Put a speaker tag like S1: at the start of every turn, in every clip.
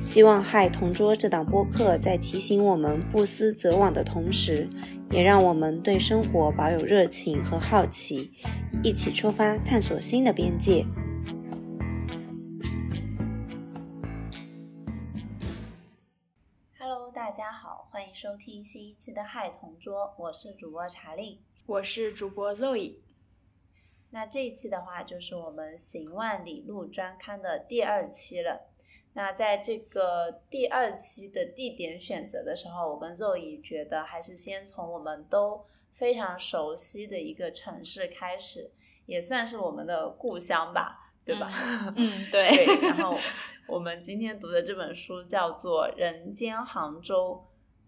S1: 希望《嗨同桌》这档播客在提醒我们不思则罔的同时，也让我们对生活保有热情和好奇，一起出发探索新的边界。Hello，大家好，欢迎收听新一期的《嗨同桌》，我是主播查令，
S2: 我是主播 Zoe。
S1: 那这一期的话，就是我们行万里路专刊的第二期了。那在这个第二期的地点选择的时候，我跟肉姨觉得还是先从我们都非常熟悉的一个城市开始，也算是我们的故乡吧，对吧？
S2: 嗯，对。
S1: 然后我们今天读的这本书叫做《人间杭州》，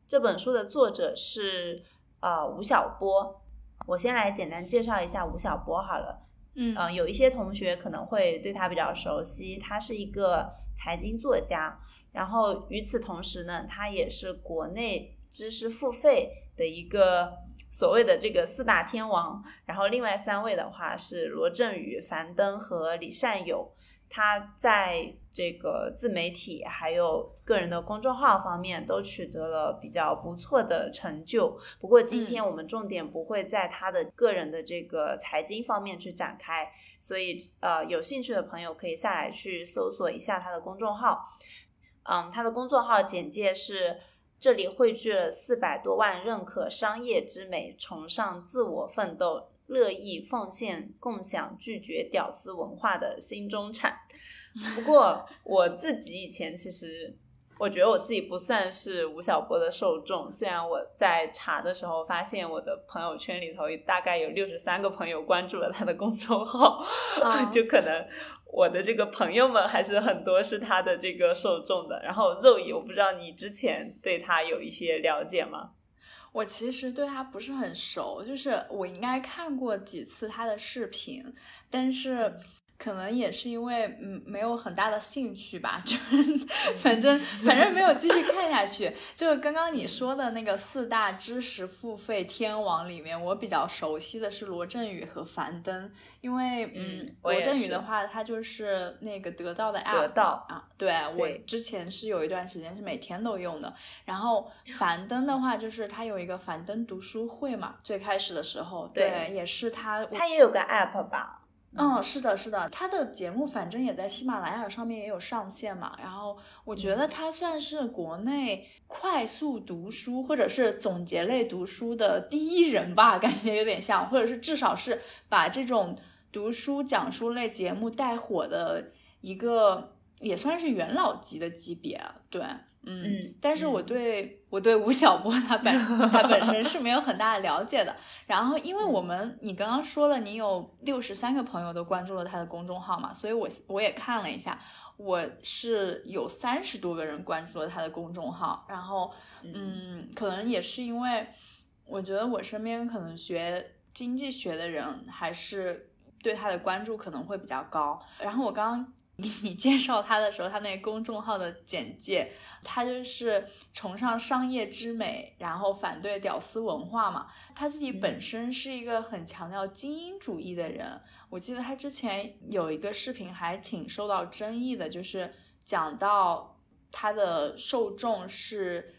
S1: 这本书的作者是呃吴晓波。我先来简单介绍一下吴晓波好了。
S2: 嗯
S1: 有一些同学可能会对他比较熟悉，他是一个财经作家，然后与此同时呢，他也是国内知识付费的一个所谓的这个四大天王，然后另外三位的话是罗振宇、樊登和李善友。他在这个自媒体还有个人的公众号方面都取得了比较不错的成就。不过今天我们重点不会在他的个人的这个财经方面去展开，所以呃，有兴趣的朋友可以下来去搜索一下他的公众号。嗯，他的公众号简介是：这里汇聚了四百多万认可商业之美、崇尚自我奋斗。乐意奉献、共享、拒绝屌丝文化的新中产。不过 我自己以前其实，我觉得我自己不算是吴晓波的受众。虽然我在查的时候发现，我的朋友圈里头大概有六十三个朋友关注了他的公众号，就可能我的这个朋友们还是很多是他的这个受众的。然后肉姨，我不知道你之前对他有一些了解吗？
S2: 我其实对他不是很熟，就是我应该看过几次他的视频，但是。可能也是因为嗯没有很大的兴趣吧，就 反正反正没有继续看下去。就是刚刚你说的那个四大知识付费天王里面，我比较熟悉的是罗振宇和樊登，因为嗯罗振宇的话，他就是那个得到的 app
S1: 得到
S2: 啊，对我之前是有一段时间是每天都用的。然后樊登的话，就是他有一个樊登读书会嘛，最开始的时候，对，也是他，
S1: 他也有个 app 吧。
S2: 嗯，是的，是的，他的节目反正也在喜马拉雅上面也有上线嘛。然后我觉得他算是国内快速读书或者是总结类读书的第一人吧，感觉有点像，或者是至少是把这种读书讲书类节目带火的一个，也算是元老级的级别。对。嗯，但是我对我对吴晓波他本他本身是没有很大的了解的。然后，因为我们你刚刚说了，你有六十三个朋友都关注了他的公众号嘛，所以我我也看了一下，我是有三十多个人关注了他的公众号。然后，嗯，可能也是因为我觉得我身边可能学经济学的人还是对他的关注可能会比较高。然后我刚刚。你介绍他的时候，他那个公众号的简介，他就是崇尚商业之美，然后反对屌丝文化嘛。他自己本身是一个很强调精英主义的人。我记得他之前有一个视频还挺受到争议的，就是讲到他的受众是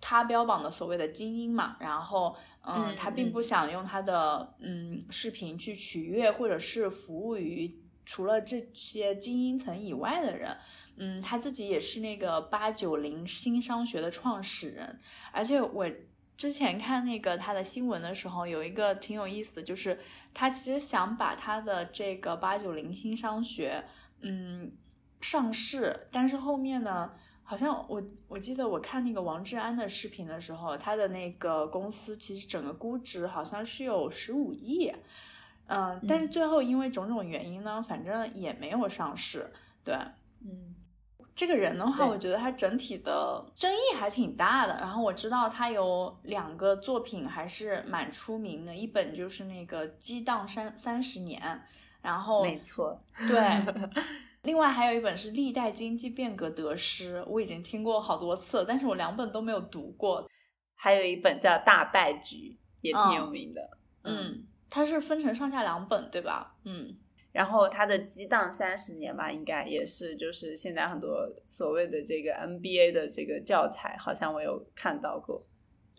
S2: 他标榜的所谓的精英嘛。然后，嗯，他并不想用他的嗯视频去取悦或者是服务于。除了这些精英层以外的人，嗯，他自己也是那个八九零新商学的创始人。而且我之前看那个他的新闻的时候，有一个挺有意思的，就是他其实想把他的这个八九零新商学，嗯，上市。但是后面呢，好像我我记得我看那个王志安的视频的时候，他的那个公司其实整个估值好像是有十五亿。嗯，但是最后因为种种原因呢，反正也没有上市。对，
S1: 嗯，
S2: 这个人的话，我觉得他整体的争议还挺大的。然后我知道他有两个作品还是蛮出名的，一本就是那个《激荡三三十年》，然后
S1: 没错，
S2: 对，另外还有一本是《历代经济变革得失》，我已经听过好多次了，但是我两本都没有读过。
S1: 还有一本叫《大败局》，也挺有
S2: 嗯
S1: 名的。
S2: 嗯，它是分成上下两本，对吧？嗯
S1: 然后它的激荡三十年吧，应该也是就是现在很多所谓的这个 NBA 的这个教材，好像我有看到过。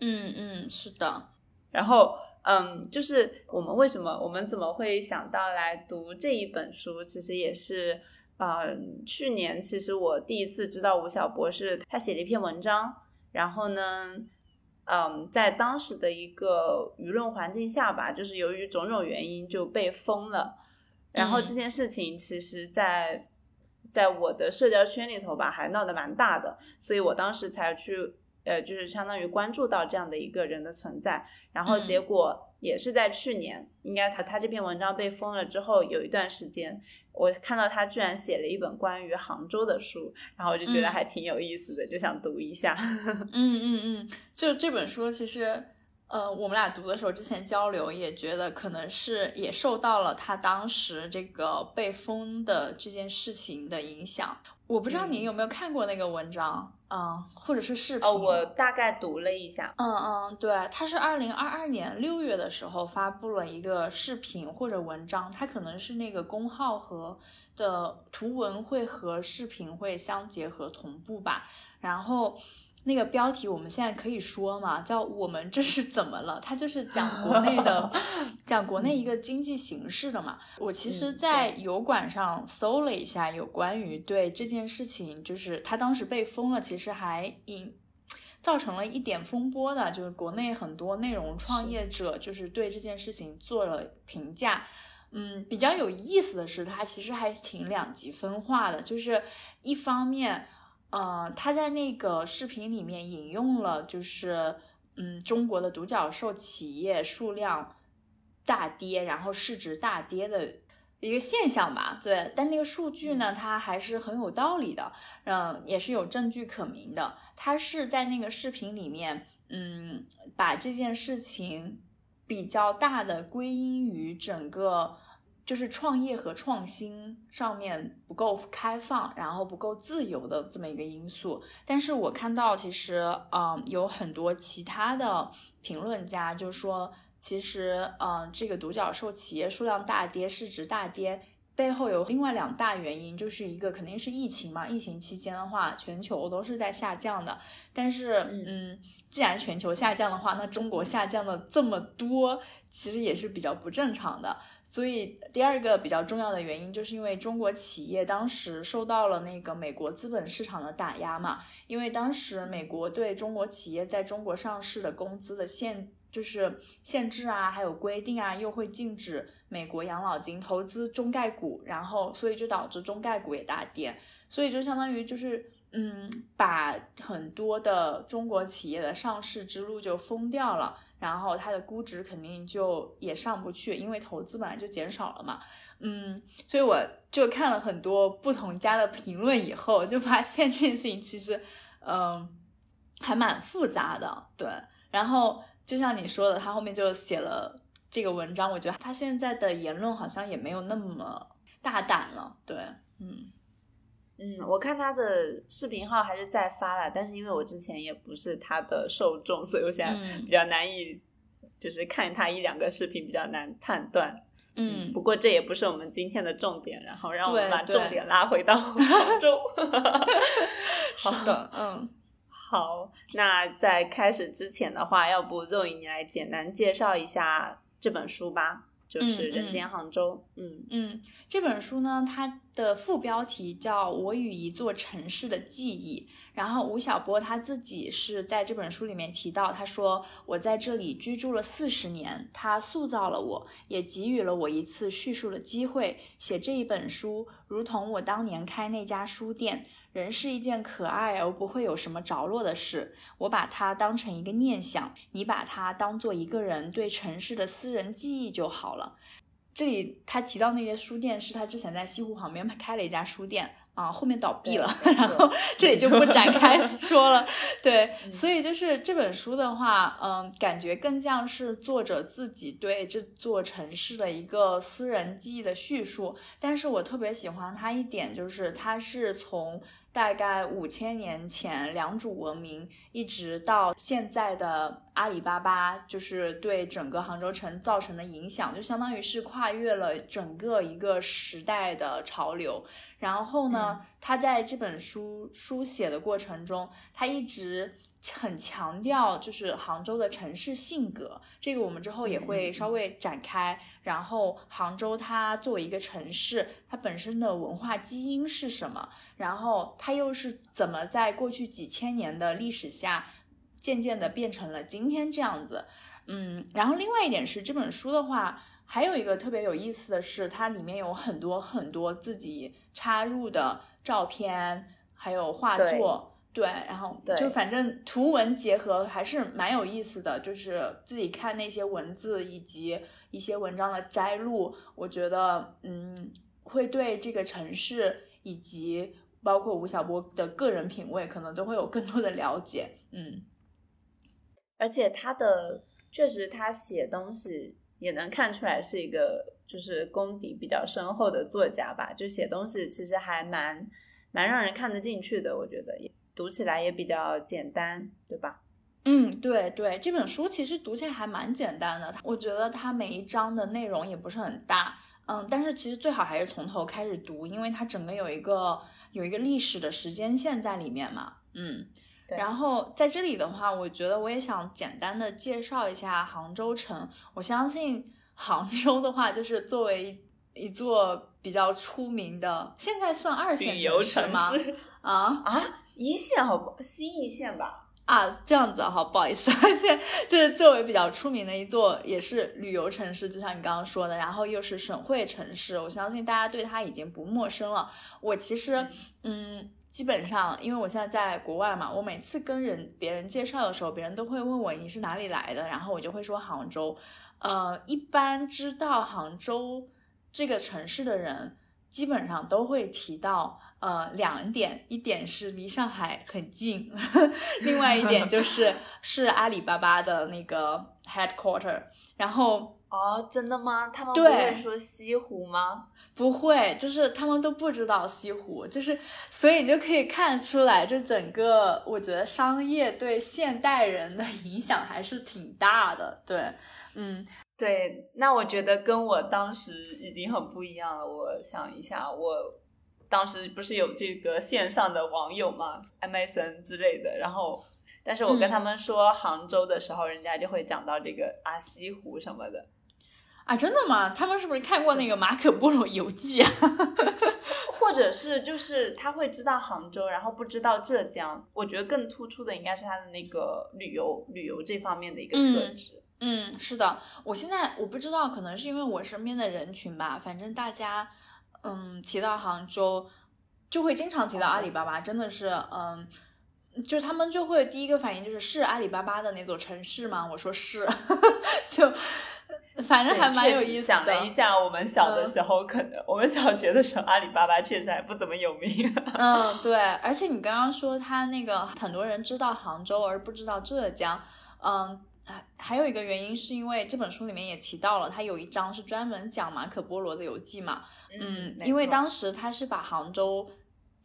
S2: 嗯嗯，是的，
S1: 然后，嗯，就是我们为什么我们怎么会想到来读这一本书？其实也是，呃，去年其实我第一次知道吴晓波是他写了一篇文章，然后呢，嗯，在当时的一个舆论环境下吧，就是由于种种原因就被封了。然后
S2: 嗯
S1: 这件事情其实在，在我的社交圈里头吧，还闹得蛮大的，所以我当时才去，呃，就是相当于关注到这样的一个人的存在。然后结
S2: 嗯
S1: 果也是在去年，应该他他这篇文章被封了之后，有一段时间，我看到他居然写了一本关于杭州的书，然后我就觉得
S2: 嗯
S1: 还挺有意思的，就想读一下。
S2: 嗯嗯嗯，就这本书其实。呃，我们俩读的时候，之前交流也觉得可能是也受到了他当时这个被封的这件事情的影响。我不知道你
S1: 嗯
S2: 有没有看过那个文章，嗯，或者是视频。
S1: 哦，我大概读了一下，
S2: 嗯嗯，对，他是二零二二年六月的时候发布了一个视频或者文章，它可能是那个公号和的图文会和视频会相结合同步吧。然后那个标题我们现在可以说嘛，叫“我们这是怎么了”？它就是讲国内的，讲国内一个经济形势的嘛。我其实，
S1: 嗯
S2: 在油管上搜了一下有关于对这件事情，就是他当时被封了，其实还引。造成了一点风波的，就是国内很多内容创业者就是对这件事情做了评价。嗯，比较有意思的是，它其实还挺两极分化的，就是一方面，呃，他在那个视频里面引用了，就是嗯，中国的独角兽企业数量大跌，然后市值大跌的一个现象吧。对，但那个数据呢，它还是很有道理的，嗯，也是有证据可明的。他是在那个视频里面，嗯，把这件事情比较大的归因于整个就是创业和创新上面不够开放，然后不够自由的这么一个因素。但是我看到其实，嗯，有很多其他的评论家就说，其实，嗯，这个独角兽企业数量大跌，市值大跌。背后有另外两大原因，就是一个肯定是疫情嘛，疫情期间的话，全球都是在下降的。但是，
S1: 嗯
S2: 嗯，既然全球下降的话，那中国下降的这么多，其实也是比较不正常的。所以，第二个比较重要的原因，就是因为中国企业当时受到了那个美国资本市场的打压嘛，因为当时美国对中国企业在中国上市的工资的限，就是限制啊，还有规定啊，又会禁止。美国养老金投资中概股，然后所以就导致中概股也大跌，所以就相当于就是嗯，把很多的中国企业的上市之路就封掉了，然后它的估值肯定就也上不去，因为投资本来就减少了嘛。嗯，所以我就看了很多不同家的评论以后，就发现这件事情其实嗯还蛮复杂的，对。然后就像你说的，他后面就写了。这个文章，我觉得他现在的言论好像也没有那么大胆了。对，嗯
S1: 嗯，我看他的视频号还是在发了，但是因为我之前也不是他的受众，所以我现在
S2: 嗯
S1: 比较难以，就是看他一两个视频比较难判断。
S2: 嗯，
S1: 不过这也不是我们今天的重点，然后让我们把重点拉回到杭州。
S2: 是的，嗯。
S1: 好，那在开始之前的话，要不肉颖你来简单介绍一下这本书吧，就是《人间杭州》。嗯
S2: 嗯，这本书呢，它的副标题叫《我与一座城市的记忆》。然后吴晓波他自己是在这本书里面提到，他说我在这里居住了四十年，他塑造了我，也给予了我一次叙述的机会。写这一本书，如同我当年开那家书店。人是一件可爱而不会有什么着落的事，我把它当成一个念想，你把它当做一个人对城市的私人记忆就好了。这里他提到那些书店是他之前在西湖旁边开了一家书店，啊，后面倒闭了，然后这里就不展开 说了。对，
S1: 嗯
S2: 所以就是这本书的话，嗯，感觉更像是作者自己对这座城市的一个私人记忆的叙述。但是我特别喜欢它一点，就是它是从大概五千年前良渚文明，一直到现在的阿里巴巴，就是对整个杭州城造成的影响，就相当于是跨越了整个一个时代的潮流。然后呢，他在这本书书写的过程中，他一直很强调就是杭州的城市性格，这个我们之后也会稍微展开。然后杭州它作为一个城市，它本身的文化基因是什么？然后它又是怎么在过去几千年的历史下，渐渐的变成了今天这样子？嗯，然后另外一点是这本书的话。还有一个特别有意思的是，它里面有很多很多自己插入的照片，还有画作，对，然后
S1: 对
S2: 就反正图文结合还是蛮有意思的，就是自己看那些文字以及一些文章的摘录，我觉得嗯，会对这个城市以及包括吴晓波的个人品味，可能都会有更多的了解，嗯。
S1: 而且他的确实他写东西也能看出来是一个就是功底比较深厚的作家吧，就写东西其实还蛮蛮让人看得进去的，我觉得也读起来也比较简单，对吧？
S2: 嗯，对对，这本书其实读起来还蛮简单的，我觉得它每一章的内容也不是很大，嗯，但是其实最好还是从头开始读，因为它整个有一个有一个历史的时间线在里面嘛，嗯。
S1: 对
S2: 然后在这里的话，我觉得我也想简单的介绍一下杭州城。我相信杭州的话，就是作为一座比较出名的，现在算二线
S1: 游城
S2: 市吗？啊
S1: 啊，一线好不新一线吧？
S2: 啊，这样子啊好，不好意思，现在就是作为比较出名的一座，也是旅游城市，就像你刚刚说的，然后又是省会城市，我相信大家对它已经不陌生了。我其实，嗯。基本上，因为我现在在国外嘛，我每次跟人别人介绍的时候，别人都会问我你是哪里来的，然后我就会说杭州。呃，一般知道杭州这个城市的人，基本上都会提到呃两点，一点是离上海很近，另外一点就 是是阿里巴巴的那个 headquarter，然后
S1: 哦，真的吗？他们不会说西湖吗？
S2: 不会，就是他们都不知道西湖，就是所以就可以看出来，就整个我觉得商业对现代人的影响还是挺大的。对，嗯，
S1: 对，那我觉得跟我当时已经很不一样了。我想一下，我当时不是有这个线上的网友嘛，MSN 之类的，然后，但是我跟
S2: 嗯
S1: 他们说杭州的时候，人家就会讲到这个啊西湖什么的。
S2: 啊，真的吗？他们是不是看过那个马可波罗游记啊？
S1: 或者是就是他会知道杭州，然后不知道浙江。我觉得更突出的应该是他的那个旅游旅游这方面的一个特
S2: 嗯
S1: 质。
S2: 嗯，是的，我现在我不知道，可能是因为我身边的人群吧，反正大家，嗯，提到杭州，就会经常提到阿里巴巴，真的是，嗯，就他们就会第一个反应就是是阿里巴巴的那座城市吗？我说是，就反正还蛮有意思
S1: 想了一下，我们小的
S2: 嗯
S1: 时候，可能、我们小学的时候，阿里巴巴确实还不怎么有名。
S2: 嗯，对，而且你刚刚说他那个很多人知道杭州而不知道浙江，嗯，还还有一个原因是因为这本书里面也提到了，它有一章是专门讲马可波罗的游记嘛，嗯，
S1: 没错
S2: 因为当时他是把杭州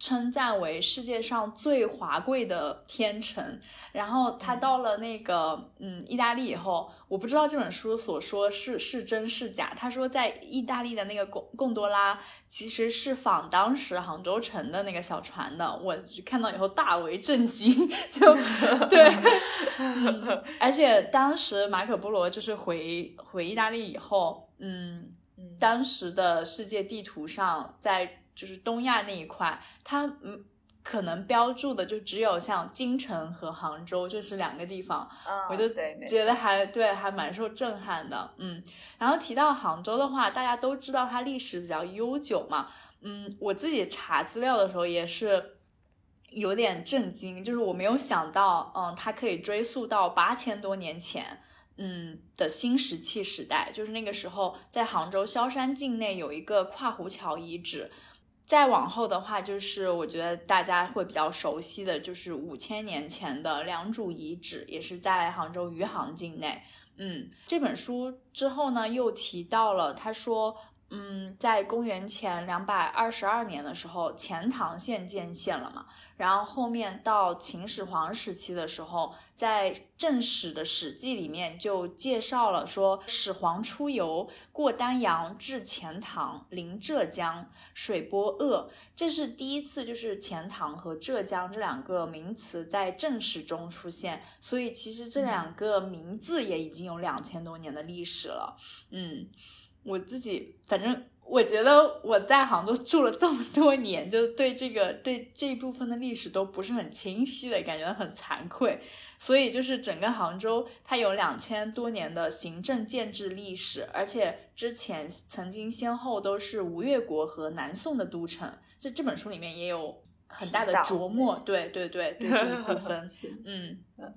S2: 称赞为世界上最华贵的天城，然后他
S1: 嗯
S2: 到了那个嗯意大利以后，我不知道这本书所说是是真是假。他说在意大利的那个贡贡多拉其实是仿当时杭州城的那个小船的，我看到以后大为震惊，就 对，嗯，而且当时马可波罗就是回回意大利以后，嗯。
S1: 嗯
S2: 当时的世界地图上，在就是东亚那一块，它嗯可能标注的就只有像京城和杭州，就是两个地方，
S1: 嗯
S2: 我就觉得还对，还蛮受震撼的。嗯，然后提到杭州的话，大家都知道它历史比较悠久嘛。嗯，我自己查资料的时候也是有点震惊，就是我没有想到，嗯，它可以追溯到八千多年前。嗯的新石器时代，就是那个时候在杭州萧山境内有一个跨湖桥遗址，再往后的话，就是我觉得大家会比较熟悉的就是五千年前的良渚遗址，也是在杭州余杭境内。嗯，这本书之后呢，又提到了，他说，嗯，在公元前两百二十二年的时候，钱塘县建县了嘛。然后后面到秦始皇时期的时候，在正史的《史记》里面就介绍了说，始皇出游过丹阳，至钱塘，临浙江，水波恶。这是第一次，就是钱塘和浙江这两个名词在正史中出现，所以其实这两个名字也已经有两千多年的历史了。嗯，我自己反正我觉得我在杭州住了这么多年，就对这个对这一部分的历史都不是很清晰的感觉很惭愧。所以就是整个杭州它有两千多年的行政建制历史，而且之前曾经先后都是吴越国和南宋的都城。这这本书里面也有很大的琢磨，对对对对这一部 分，嗯
S1: 嗯，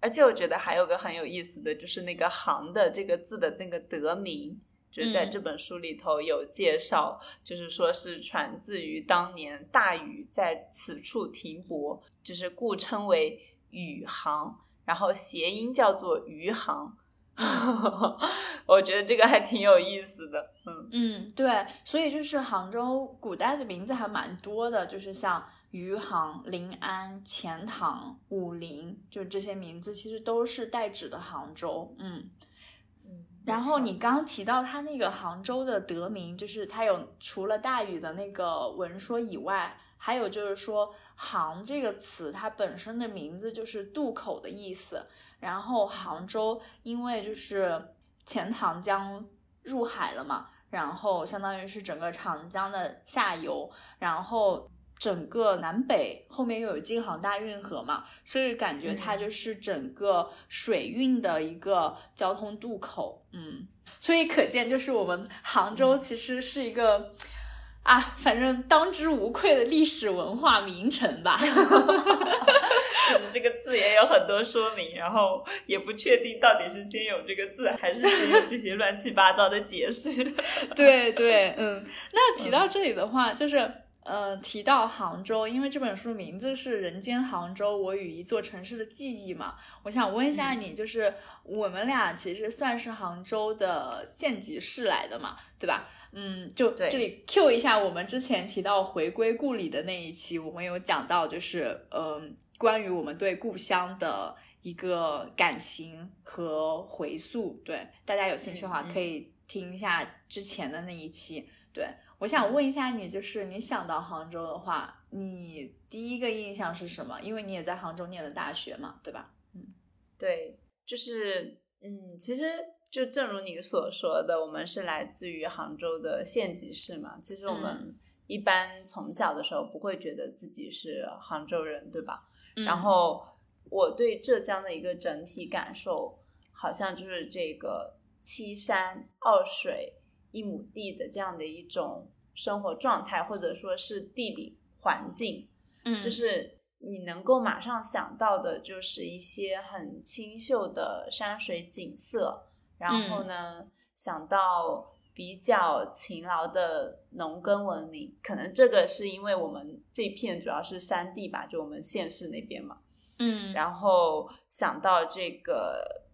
S1: 而且我觉得还有个很有意思的就是那个“杭”的这个字的那个得名，就是在这本书里头有介绍，就是说是传自于当年大禹在此处停泊，就是故称为禹航，然后谐音叫做余杭。我觉得这个还挺有意思的，嗯
S2: 嗯，对，所以就是杭州古代的名字还蛮多的，就是像余杭、临安、钱塘、武陵，就这些名字其实都是代指的杭州，嗯嗯。然后你刚刚提到它那个杭州的得名，就是它有除了大禹的那个文说以外，还有就是说“杭”这个词它本身的名字就是渡口的意思。然后杭州因为就是钱塘江入海了嘛，然后相当于是整个长江的下游，然后整个南北后面又有京杭大运河嘛，所以感觉它就是整个水运的一个交通渡口，嗯，所以可见就是我们杭州其实是一个。啊，反正当之无愧的历史文化名城吧。
S1: 就是这个字也有很多说明，然后也不确定到底是先有这个字，还是先有这些乱七八糟的解释。
S2: 对对，嗯。那提到这里的话，就是呃，提到杭州，因为这本书名字是《人间杭州：我与一座城市的记忆》嘛。我想问一下你，就是我们俩其实算是杭州的县级市来的嘛，对吧？嗯，就这里 Q 一下，我们之前提到回归故里的那一期，我们有讲到，就是嗯，关于我们对故乡的一个感情和回溯。对，大家有兴趣的话，可以听一下之前的那一期。对，我想问一下你，就是你想到杭州的话，你第一个印象是什么？因为你也在杭州念的大学嘛，对吧？
S1: 嗯，对，就是嗯，其实。就正如你所说的，我们是来自于杭州的县级市嘛。其实我们一般从小的时候不会觉得自己是杭州人，对吧？然后我对浙江的一个整体感受，好像就是这个七山二水一亩地的这样的一种生活状态，或者说是地理环境。
S2: 嗯，
S1: 就是你能够马上想到的，就是一些很清秀的山水景色。然后呢，想到比较勤劳的农耕文明，可能这个是因为我们这片主要是山地吧，就我们县市那边嘛。
S2: 嗯，
S1: 然后想到这个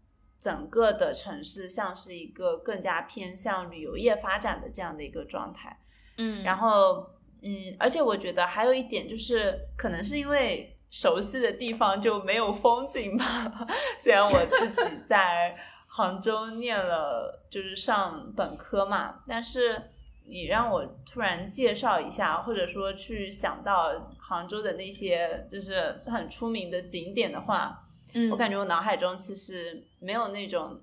S1: 整个的城市像是一个更加偏向旅游业发展的这样的一个状态。
S2: 嗯，
S1: 然后嗯，而且我觉得还有一点就是，可能是因为熟悉的地方就没有风景吧。虽然我自己 在。杭州念了就是上本科嘛，但是你让我突然介绍一下，或者说去想到杭州的那些就是很出名的景点的话，
S2: 嗯，
S1: 我感觉我脑海中其实没有那种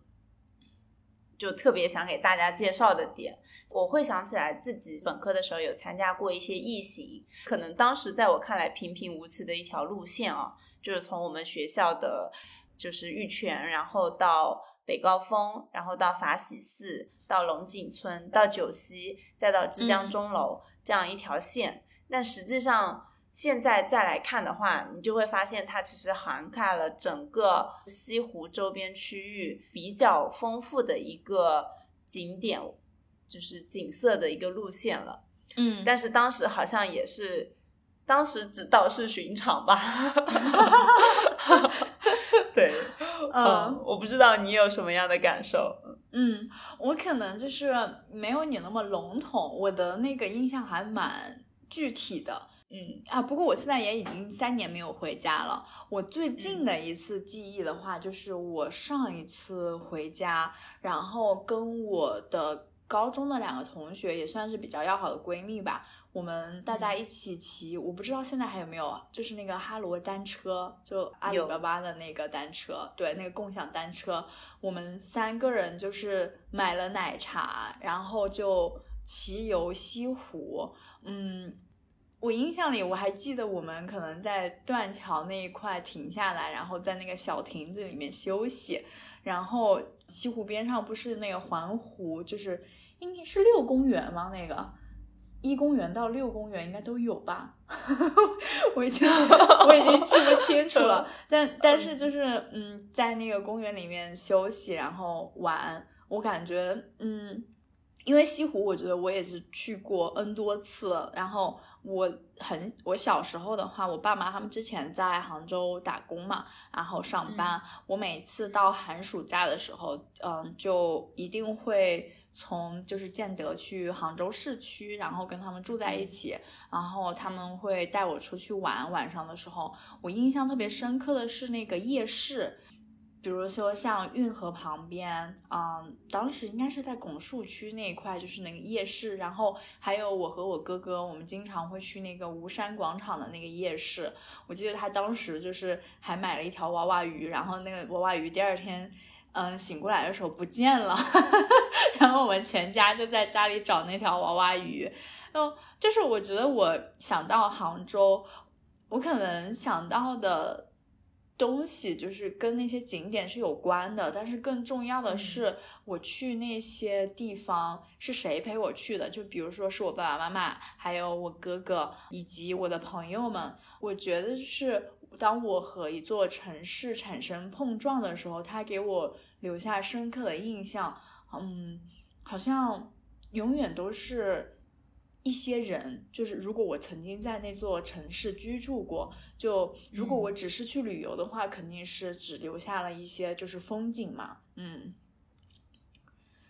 S1: 就特别想给大家介绍的点。我会想起来自己本科的时候有参加过一些异行，可能当时在我看来平平无奇的一条路线啊，就是从我们学校的就是玉泉，然后到。北高峰，然后到法喜寺，到龙井村，到九溪，再到枝江钟楼，这样一条线。但实际上，现在再来看的话，你就会发现它其实涵盖了整个西湖周边区域比较丰富的一个景点，就是景色的一个路线了。
S2: 嗯，
S1: 但是当时好像也是，当时只道是寻常吧。对，嗯，我不知道你有什么样的感受。
S2: 嗯，我可能就是没有你那么笼统，我的那个印象还蛮具体的。
S1: 嗯
S2: 啊，不过我现在也已经三年没有回家了。我最近的一次记忆的话，就是我上一次回家，然后跟我的高中的两个同学，也算是比较要好的闺蜜吧。我们大家一起骑，我不知道现在还有没有，就是那个哈罗单车，就阿里巴巴的那个单车，对，那个共享单车。我们三个人就是买了奶茶，然后就骑游西湖。嗯，我印象里我还记得我们可能在断桥那一块停下来，然后在那个小亭子里面休息。然后西湖边上不是那个环湖，就是应该是六公园吗？那个。一公园到六公园应该都有吧，我已经我已经记不清楚了，但但是就是嗯，在那个公园里面休息然后玩，我感觉嗯，因为西湖我觉得我也是去过 N 多次，然后我很我小时候的话，我爸妈他们之前在杭州打工嘛，然后上班，我每次到寒暑假的时候，嗯，就一定会。从就是建德去杭州市区，然后跟他们住在一起，然后他们会带我出去玩。晚上的时候，我印象特别深刻的是那个夜市，比如说像运河旁边，嗯，当时应该是在拱墅区那一块，就是那个夜市。然后还有我和我哥哥，我们经常会去那个吴山广场的那个夜市。我记得他当时就是还买了一条娃娃鱼，然后那个娃娃鱼第二天。嗯，醒过来的时候不见了，然后我们全家就在家里找那条娃娃鱼。哦，就是我觉得我想到杭州，我可能想到的东西就是跟那些景点是有关的，但是更重要的是我去那些地方是谁陪我去的？就比如说是我爸爸妈妈，还有我哥哥以及我的朋友们。我觉得是。当我和一座城市产生碰撞的时候，它给我留下深刻的印象。嗯，好像永远都是一些人。就是如果我曾经在那座城市居住过，就如果我只是去旅游的话，肯定是只留下了一些就是风景嘛。嗯，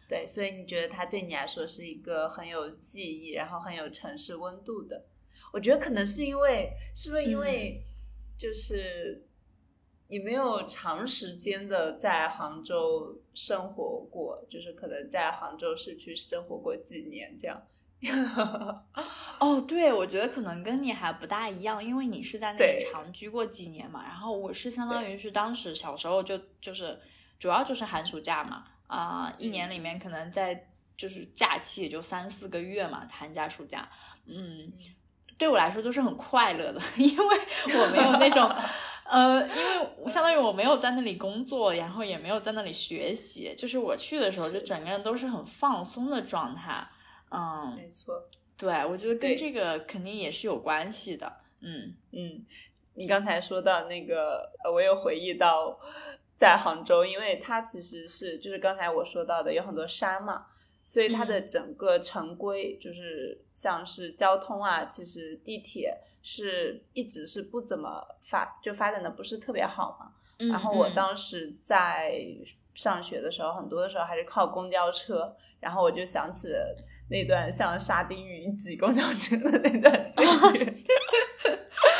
S1: 对，所以你觉得它对你来说是一个很有记忆，然后很有城市温度的？我觉得可能是因为，是不是因为？就是你没有长时间的在杭州生活过，就是可能在杭州市区生活过几年这样。
S2: 哦，对，我觉得可能跟你还不大一样，因为你是在那里长居过几年嘛。然后我是相当于是当时小时候就就是主要就是寒暑假嘛，啊，一年里面可能在就是假期也就三四个月嘛，寒假暑假，嗯。对我来说都是很快乐的，因为我没有那种，呃，因为我相当于我没有在那里工作，然后也没有在那里学习，就是我去的时候就整个人都是很放松的状态。嗯，
S1: 没错，
S2: 对，我觉得跟这个肯定也是有关系的。
S1: 嗯嗯，你刚才说到那个，我有回忆到在杭州，因为它其实是就是刚才我说到的有很多山嘛。所以它的整个城规就是像是交通啊，其实地铁是一直是不怎么发，就发展的不是特别好嘛。然后我当时在上学的时候，很多的时候还是靠公交车，然后我就想起了那段像沙丁鱼挤公交车的那段岁月。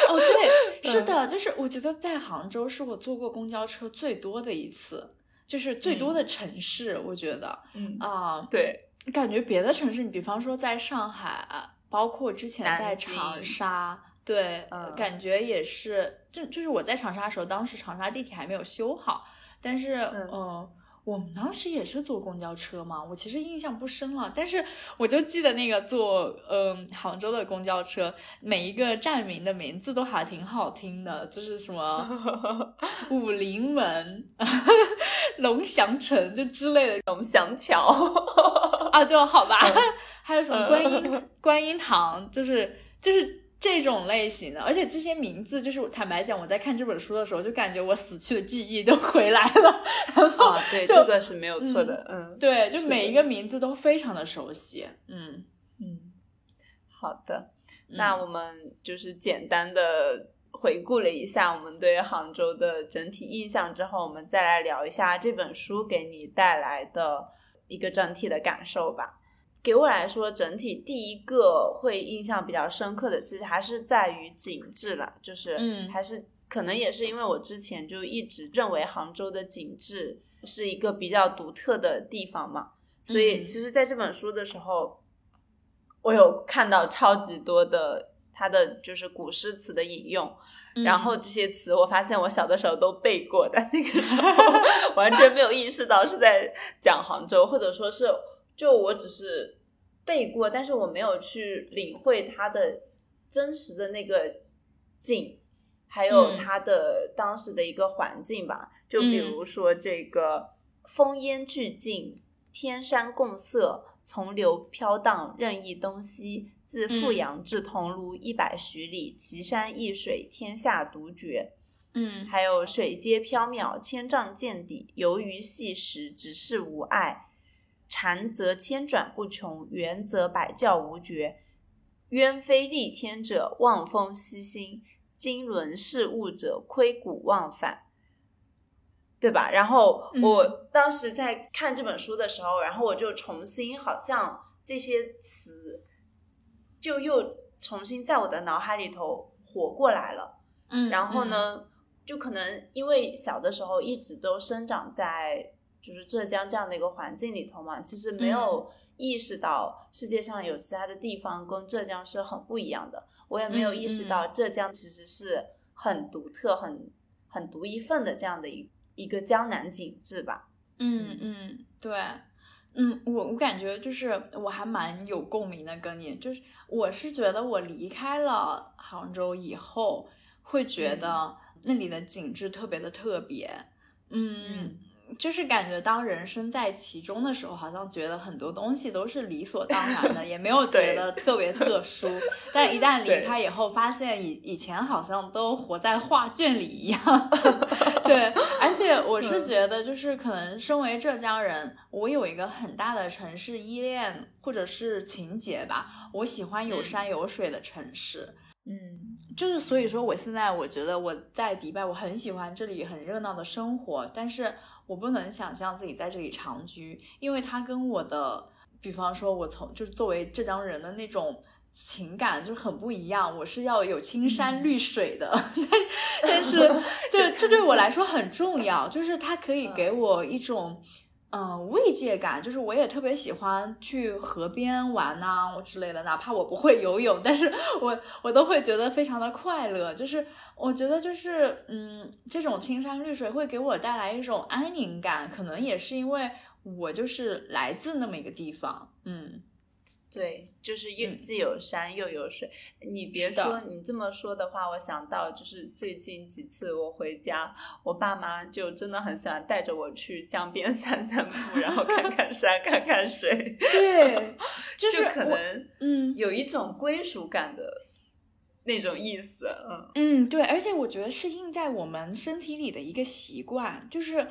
S2: 哦，对，是的，就是我觉得在杭州是我坐过公交车最多的一次。就是最多的城市，我觉得，
S1: 嗯
S2: 啊，
S1: 对，
S2: 感觉别的城市，你比方说在上海，包括之前在长沙，对，感觉也是，就就是我在长沙的时候，当时长沙地铁还没有修好，但是，嗯。我们当时也是坐公交车嘛，我其实印象不深了，但是我就记得那个坐嗯杭州的公交车，每一个站名的名字都还挺好听的，就是什么 武林门、龙翔城就之类的，
S1: 龙翔桥
S2: 啊，对，好吧，还有什么观音观音堂，就是就是。这种类型的，而且这些名字，就是坦白讲，我在看这本书的时候，就感觉我死去的记忆都回来了。然后，
S1: 对，这个是没有错的，嗯，
S2: 对，就每一个名字都非常的熟悉，
S1: 嗯嗯。好的，那我们就是简单的回顾了一下我们对杭州的整体印象之后，我们再来聊一下这本书给你带来的一个整体的感受吧。给我来说，整体第一个会印象比较深刻的，其实还是在于景致了，就是
S2: 嗯
S1: 还是可能也是因为我之前就一直认为杭州的景致是一个比较独特的地方嘛，所以
S2: 嗯
S1: 其实在这本书的时候。我有看到超级多的它的就是古诗词的引用，然后这些词我发现我小的时候都背过，但那个时候 完全没有意识到是在讲杭州，或者说是就我只是背过，但是我没有去领会它的真实的那个景，还有
S2: 嗯
S1: 它的当时的一个环境吧。就比如说这个风烟俱净，天山共色。从流飘荡，任意东西。自富阳至桐庐一百许里，奇山异水，天下独绝。
S2: 嗯
S1: 还有水皆缥缈，千丈见底；游鱼细石，只是无碍。禅则千转不穷，圆则百教无绝。鸢飞戾天者，望风息心；经纶事物者，窥古忘返。对吧？然后我当时在看这本书的时候，然后我就重新好像这些词就又重新在我的脑海里头活过来了。
S2: 嗯，
S1: 然后呢，就可能因为小的时候一直都生长在就是浙江这样的一个环境里头嘛，其实没有意识到世界上有其他的地方跟浙江是很不一样的。我也没有意识到浙江其实是很独特、很很独一份的这样的一。一个江南景致吧，
S2: 嗯嗯，对，嗯，我我感觉就是我还蛮有共鸣的，跟你就是我是觉得我离开了杭州以后，会觉得那里的景致特别的特别，嗯，就是感觉当人生在其中的时候，好像觉得很多东西都是理所当然的，也没有觉得特别特殊，但一旦离开以后，发现以以前好像都活在画卷里一样。对，而且我是觉得，就是可能身为浙江人，我有一个很大的城市依恋或者是情节吧。我喜欢有山有水的城市，
S1: 嗯，
S2: 就是所以说，我现在我觉得我在迪拜，我很喜欢这里很热闹的生活，但是我不能想象自己在这里长居，因为它跟我的，比方说，我从就是作为浙江人的那种。情感就很不一样，我是要有青山绿水的，但是就 这对我来说很重要，就是它可以给我一种嗯慰藉感，就是我也特别喜欢去河边玩呐、之类的，哪怕我不会游泳，但是我我都会觉得非常的快乐，就是我觉得就是嗯这种青山绿水会给我带来一种安宁感，可能也是因为我就是来自那么一个地方，嗯。
S1: 对，就是又既有山又有水。你别说，你这么说的话，我想到就是最近几次我回家，我爸妈就真的很喜欢带着我去江边 散散步，然后看看山，看看水。
S2: 对，就是
S1: 可能
S2: 嗯
S1: 有一种归属感的那种意思。嗯
S2: 嗯，对，而且我觉得是印在我们身体里的一个习惯，就是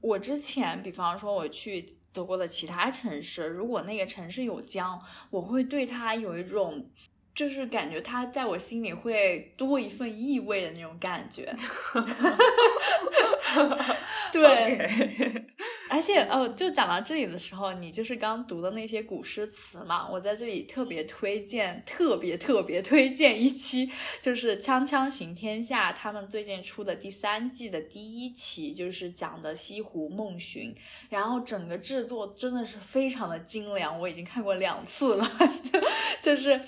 S2: 我之前，比方说我去。德国的其他城市，如果那个城市有江，我会对它有一种，就是感觉它在我心里会多一份意味的那种感觉。对.而且哦，就讲到这里的时候，你就是刚读的那些古诗词嘛，我在这里特别推荐，特别特别推荐一期，就是《锵锵行天下》他们最近出的第三季的第一期，就是讲的西湖梦寻，然后整个制作真的是非常的精良，我已经看过两次了，就就是。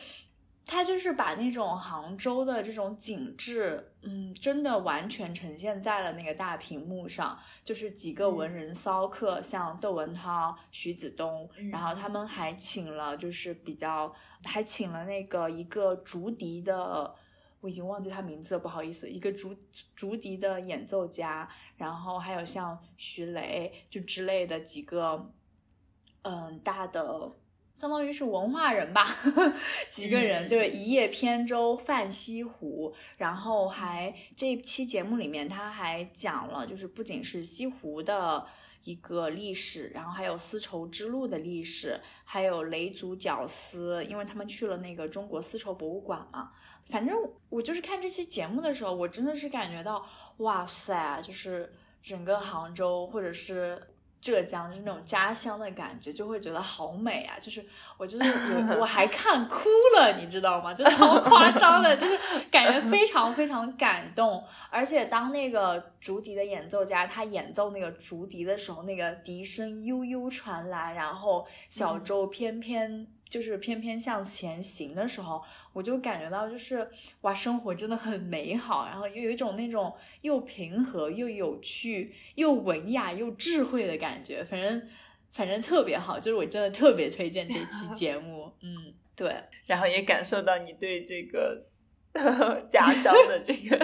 S2: 他就是把那种杭州的这种景致，嗯，真的完全呈现在了那个大屏幕上。就是几个文人骚客，像窦文涛、徐子东，
S1: 嗯、
S2: 然后他们还请了，就是比较，还请了那个一个竹笛的，我已经忘记他名字了，不好意思，一个竹竹笛的演奏家，然后还有像徐雷就之类的几个，嗯，大的。相当于是文化人吧，几个人就是一叶扁舟泛西湖，然后还这期节目里面他还讲了，就是不仅是西湖的一个历史，然后还有丝绸之路的历史，还有雷族绞丝，因为他们去了那个中国丝绸博物馆嘛。反正我就是看这期节目的时候，我真的是感觉到，哇塞，就是整个杭州或者是。浙江就是那种家乡的感觉，就会觉得好美啊！就是我就是我我还看哭了，你知道吗？就超夸张的，就是感觉非常非常感动。而且当那个竹笛的演奏家他演奏那个竹笛的时候，那个笛声悠悠传来，然后小舟翩翩。就是翩翩向前行的时候，我就感觉到就是哇，生活真的很美好，然后又有一种那种又平和又有趣又文雅又智慧的感觉，反正反正特别好，就是我真的特别推荐这期节 目，嗯，对，
S1: 然后也感受到你对这个 家乡的这个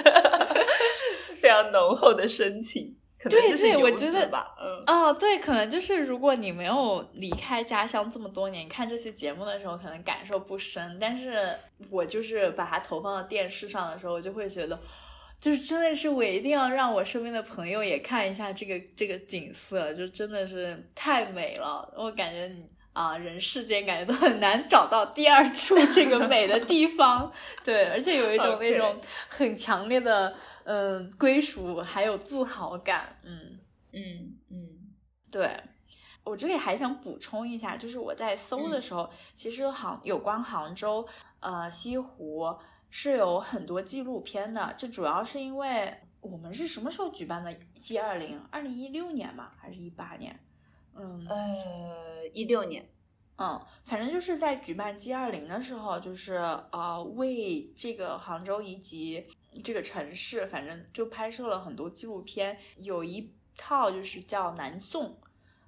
S1: 非常浓厚的深情。
S2: 对对，我觉得
S1: 吧，嗯，
S2: 哦，对，可能就是如果你没有离开家乡这么多年，看这期节目的时候，可能感受不深。但是我就是把它投放到电视上的时候，我就会觉得，就是真的是我一定要让我身边的朋友也看一下这个这个景色，就真的是太美了。我感觉你啊，人世间感觉都很难找到第二处这个美的地方。对，而且有一种那 种很强烈的。嗯，归属还有自豪感，
S1: 嗯嗯嗯，
S2: 对我这里还想补充一下，就是我在搜的时候，其实杭有关杭州呃西湖是有很多纪录片的，这主要是因为我们是什么时候举办的 G 二零？二零一六年嘛，还是一八年？嗯
S1: 呃一六年，
S2: 嗯，反正就是在举办 G 二零的时候，就是呃为这个杭州以及。这个城市，反正就拍摄了很多纪录片，有一套就是叫南宋，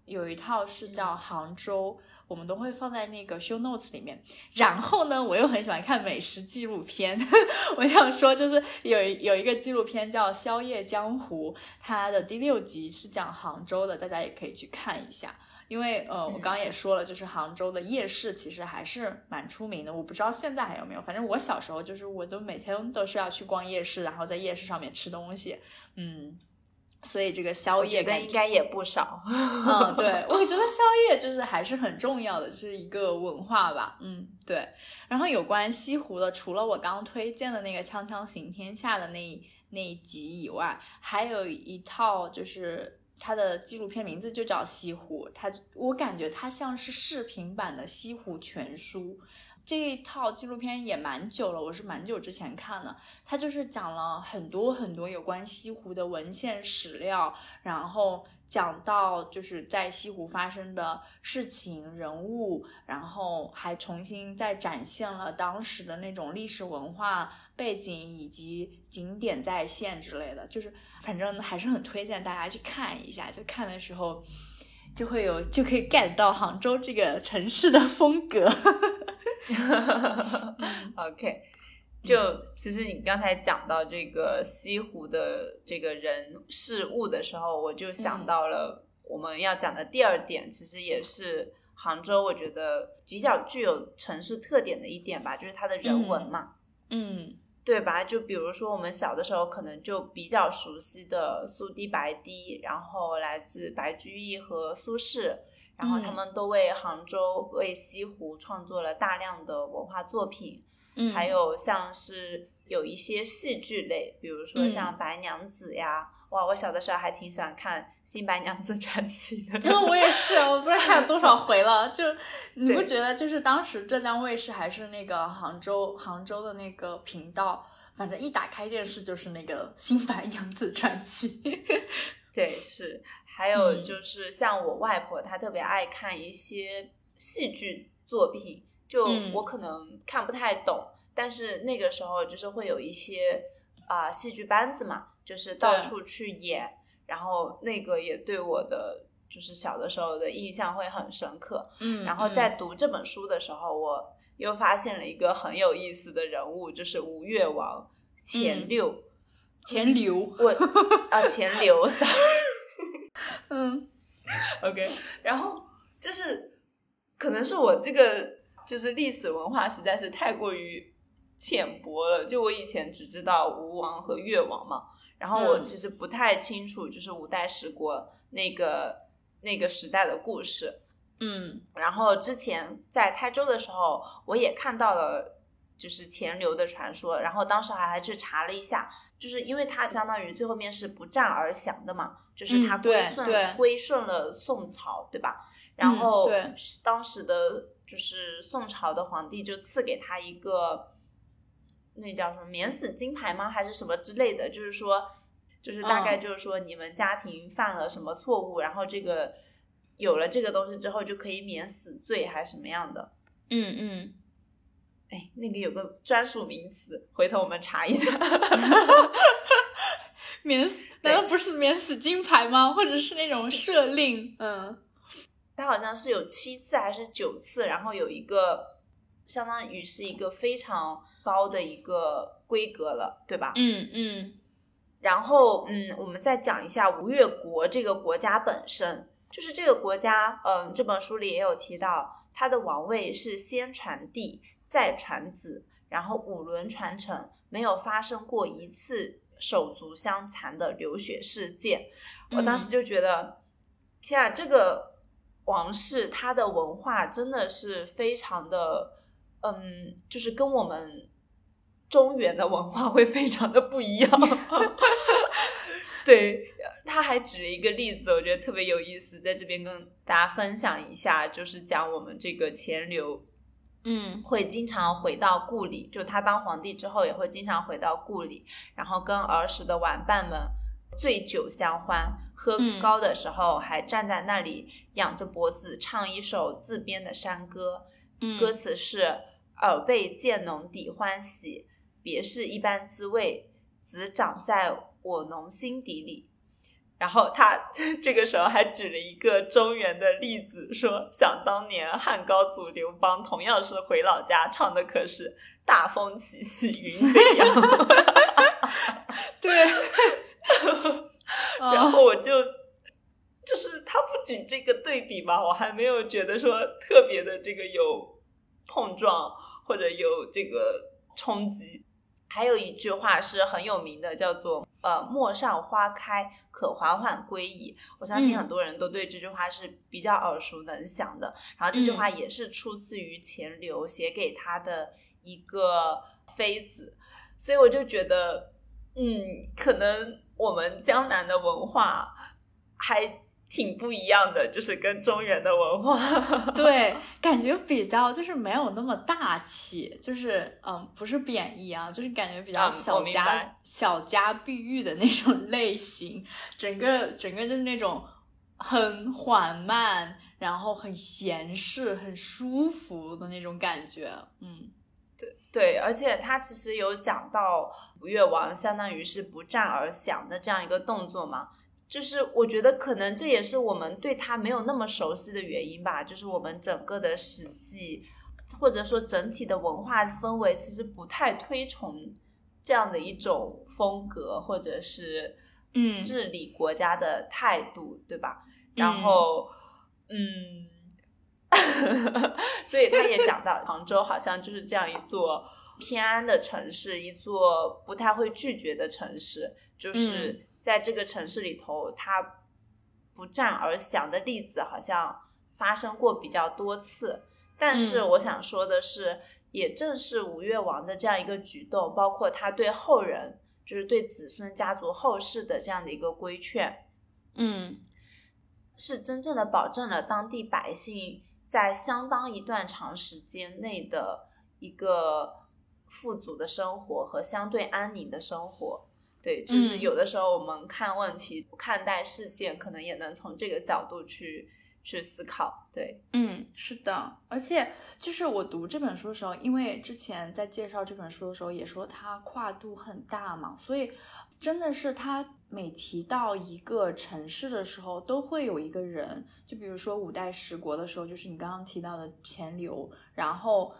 S2: 有一套是叫杭州，我们都会放在那个 show notes 里面。然后呢，我又很喜欢看美食纪录片，我想说就是有有一个纪录片叫《宵夜江湖》，它的第六集是讲杭州的，大家也可以去看一下。因为呃，我刚刚也说了，就是杭州的夜市其实还是蛮出名的。我不知道现在还有没有，反正我小时候就是，我都每天都是要去逛夜市，然后在夜市上面吃东西。嗯，所以这个宵夜
S1: 应该也不少。
S2: 嗯，对，我觉得宵夜就是还是很重要的，就是一个文化吧。嗯，对。然后有关西湖的，除了我刚刚推荐的那个《锵锵行天下》的那那一集以外，还有一套就是。它的纪录片名字就叫《西湖》，它我感觉它像是视频版的《西湖全书》。这一套纪录片也蛮久了，我是蛮久之前看的。它就是讲了很多很多有关西湖的文献史料，然后讲到就是在西湖发生的事情、人物，然后还重新再展现了当时的那种历史文化背景以及景点在线之类的，就是。反正还是很推荐大家去看一下，就看的时候就会有就可以 get 到杭州这个城市的风格。
S1: OK，就其实你刚才讲到这个西湖的这个人事物的时候，我就想到了我们要讲的第二点，其实也是杭州我觉得比较具有城市特点的一点吧，就是它的人文嘛。
S2: 嗯。
S1: 对吧？就比如说我们小的时候，可能就比较熟悉的苏堤白堤，然后来自白居易和苏轼，然后他们都为杭州、为西湖创作了大量的文化作品。
S2: 嗯，
S1: 还有像是有一些戏剧类，比如说像《白娘子》呀。哇，我小的时候还挺喜欢看《新白娘子传奇》的。
S2: 因为我也是，我不知道看了多少回了。就 你不觉得，就是当时浙江卫视还是那个杭州杭州的那个频道，反正一打开电视就是那个《新白娘子传奇 》。
S1: 对，是。还有就是像我外婆，她特别爱看一些戏剧作品，就我可能看不太懂，但是那个时候就是会有一些啊戏剧班子嘛。就是到处去演，然后那个也对我的就是小的时候的印象会很深刻。
S2: 嗯，
S1: 然后在读这本书的时候，我又发现了一个很有意思的人物，就是吴越王钱六。
S2: 钱刘，
S1: 我啊钱刘，sorry。
S2: 嗯
S1: ，OK，然后就是可能是我这个就是历史文化实在是太过于浅薄了，就我以前只知道吴王和越王嘛。然后我其实不太清楚，就是五代十国那个那个时代的故事。
S2: 嗯
S1: 然后之前在台州的时候，我也看到了就是钱流的传说，然后当时还还去查了一下，就是因为他相当于最后面是不战而降的嘛，就是它
S2: 嗯
S1: 归顺、归顺了宋朝，对吧？然后、
S2: 嗯
S1: 当时的就是宋朝的皇帝就赐给他一个那叫什么免死金牌吗？还是什么之类的？就是说，就是大概
S2: 嗯
S1: 就是说你们家庭犯了什么错误，然后这个有了这个东西之后就可以免死罪，还是什么样的？
S2: 嗯嗯，
S1: 哎，那个有个专属名词，回头我们查一下。
S2: 免死难道不是免死金牌吗？或者是那种赦令？嗯
S1: 它好像是有七次还是九次，然后有一个相当于是一个非常高的一个规格了，对吧？
S2: 嗯嗯
S1: 然后，嗯，我们再讲一下吴越国这个国家本身，就是这个国家，嗯，这本书里也有提到，它的王位是先传弟，再传子，然后五轮传承，没有发生过一次手足相残的流血事件。我当时就觉得，天啊，这个王室它的文化真的是非常的，嗯，就是跟我们中原的文化会非常的不一样。对，他还举了一个例子，我觉得特别有意思，在这边跟大家分享一下，就是讲我们这个钱流
S2: 嗯。
S1: 会经常回到故里，就他当皇帝之后也会经常回到故里，然后跟儿时的玩伴们醉酒相欢，喝
S2: 嗯。
S1: 高的时候还站在那里仰着脖子唱一首自编的山歌，
S2: 嗯，
S1: 歌词是“耳背渐浓底欢喜，别是一般滋味，只长在我浓心底里。”然后他 这个时候还举了一个中原的例子，说想当年汉高祖刘邦同样是回老家唱的，可是大风起兮云飞扬。
S2: 对，
S1: 然
S2: 哦
S1: 后我就就是他不举这个对比嘛，我还没有觉得说特别的这个有碰撞或者有这个冲击。还有一句话是很有名的，叫做“呃，陌上花开，可缓缓归矣”。我相信
S2: 嗯
S1: 很多人都对这句话是比较耳熟能详的。然后这句话也是出自于钱流写给他的一个妃子，所以我就觉得，嗯，可能我们江南的文化还挺不一样的，就是跟中原的文化。
S2: 对，感觉比较就是没有那么大气，就是嗯，不是贬义啊，就是感觉比较小家、小家碧玉的那种类型，整个整个就是那种很缓慢，然后很闲适、很舒服的那种感觉，嗯
S1: 对，而且他其实有讲到吴越王相当于是不战而降的这样一个动作嘛。就是我觉得可能这也是我们对他没有那么熟悉的原因吧，就是我们整个的《史记》或者说整体的文化氛围其实不太推崇这样的一种风格，或者是
S2: 嗯。
S1: 治理国家的态度，对吧？然后，嗯，所以他也讲到杭州好像就是这样一座偏安的城市，一座不太会拒绝的城市，就是在这个城市里头，他不战而降的例子好像发生过比较多次。但是
S2: 嗯
S1: 我想说的是，也正是吴越王的这样一个举动，包括他对后人，就是对子孙家族后世的这样的一个规劝，
S2: 嗯
S1: 是真正的保证了当地百姓在相当一段长时间内的一个富足的生活和相对安宁的生活。对，就是
S2: 嗯
S1: 有的时候我们看问题、看待事件，可能也能从这个角度去去思考。对，
S2: 嗯，是的，而且就是我读这本书的时候，因为之前在介绍这本书的时候也说它跨度很大嘛，所以真的是它每提到一个城市的时候，都会有一个人，就比如说五代十国的时候，就是你刚刚提到的钱流，然后。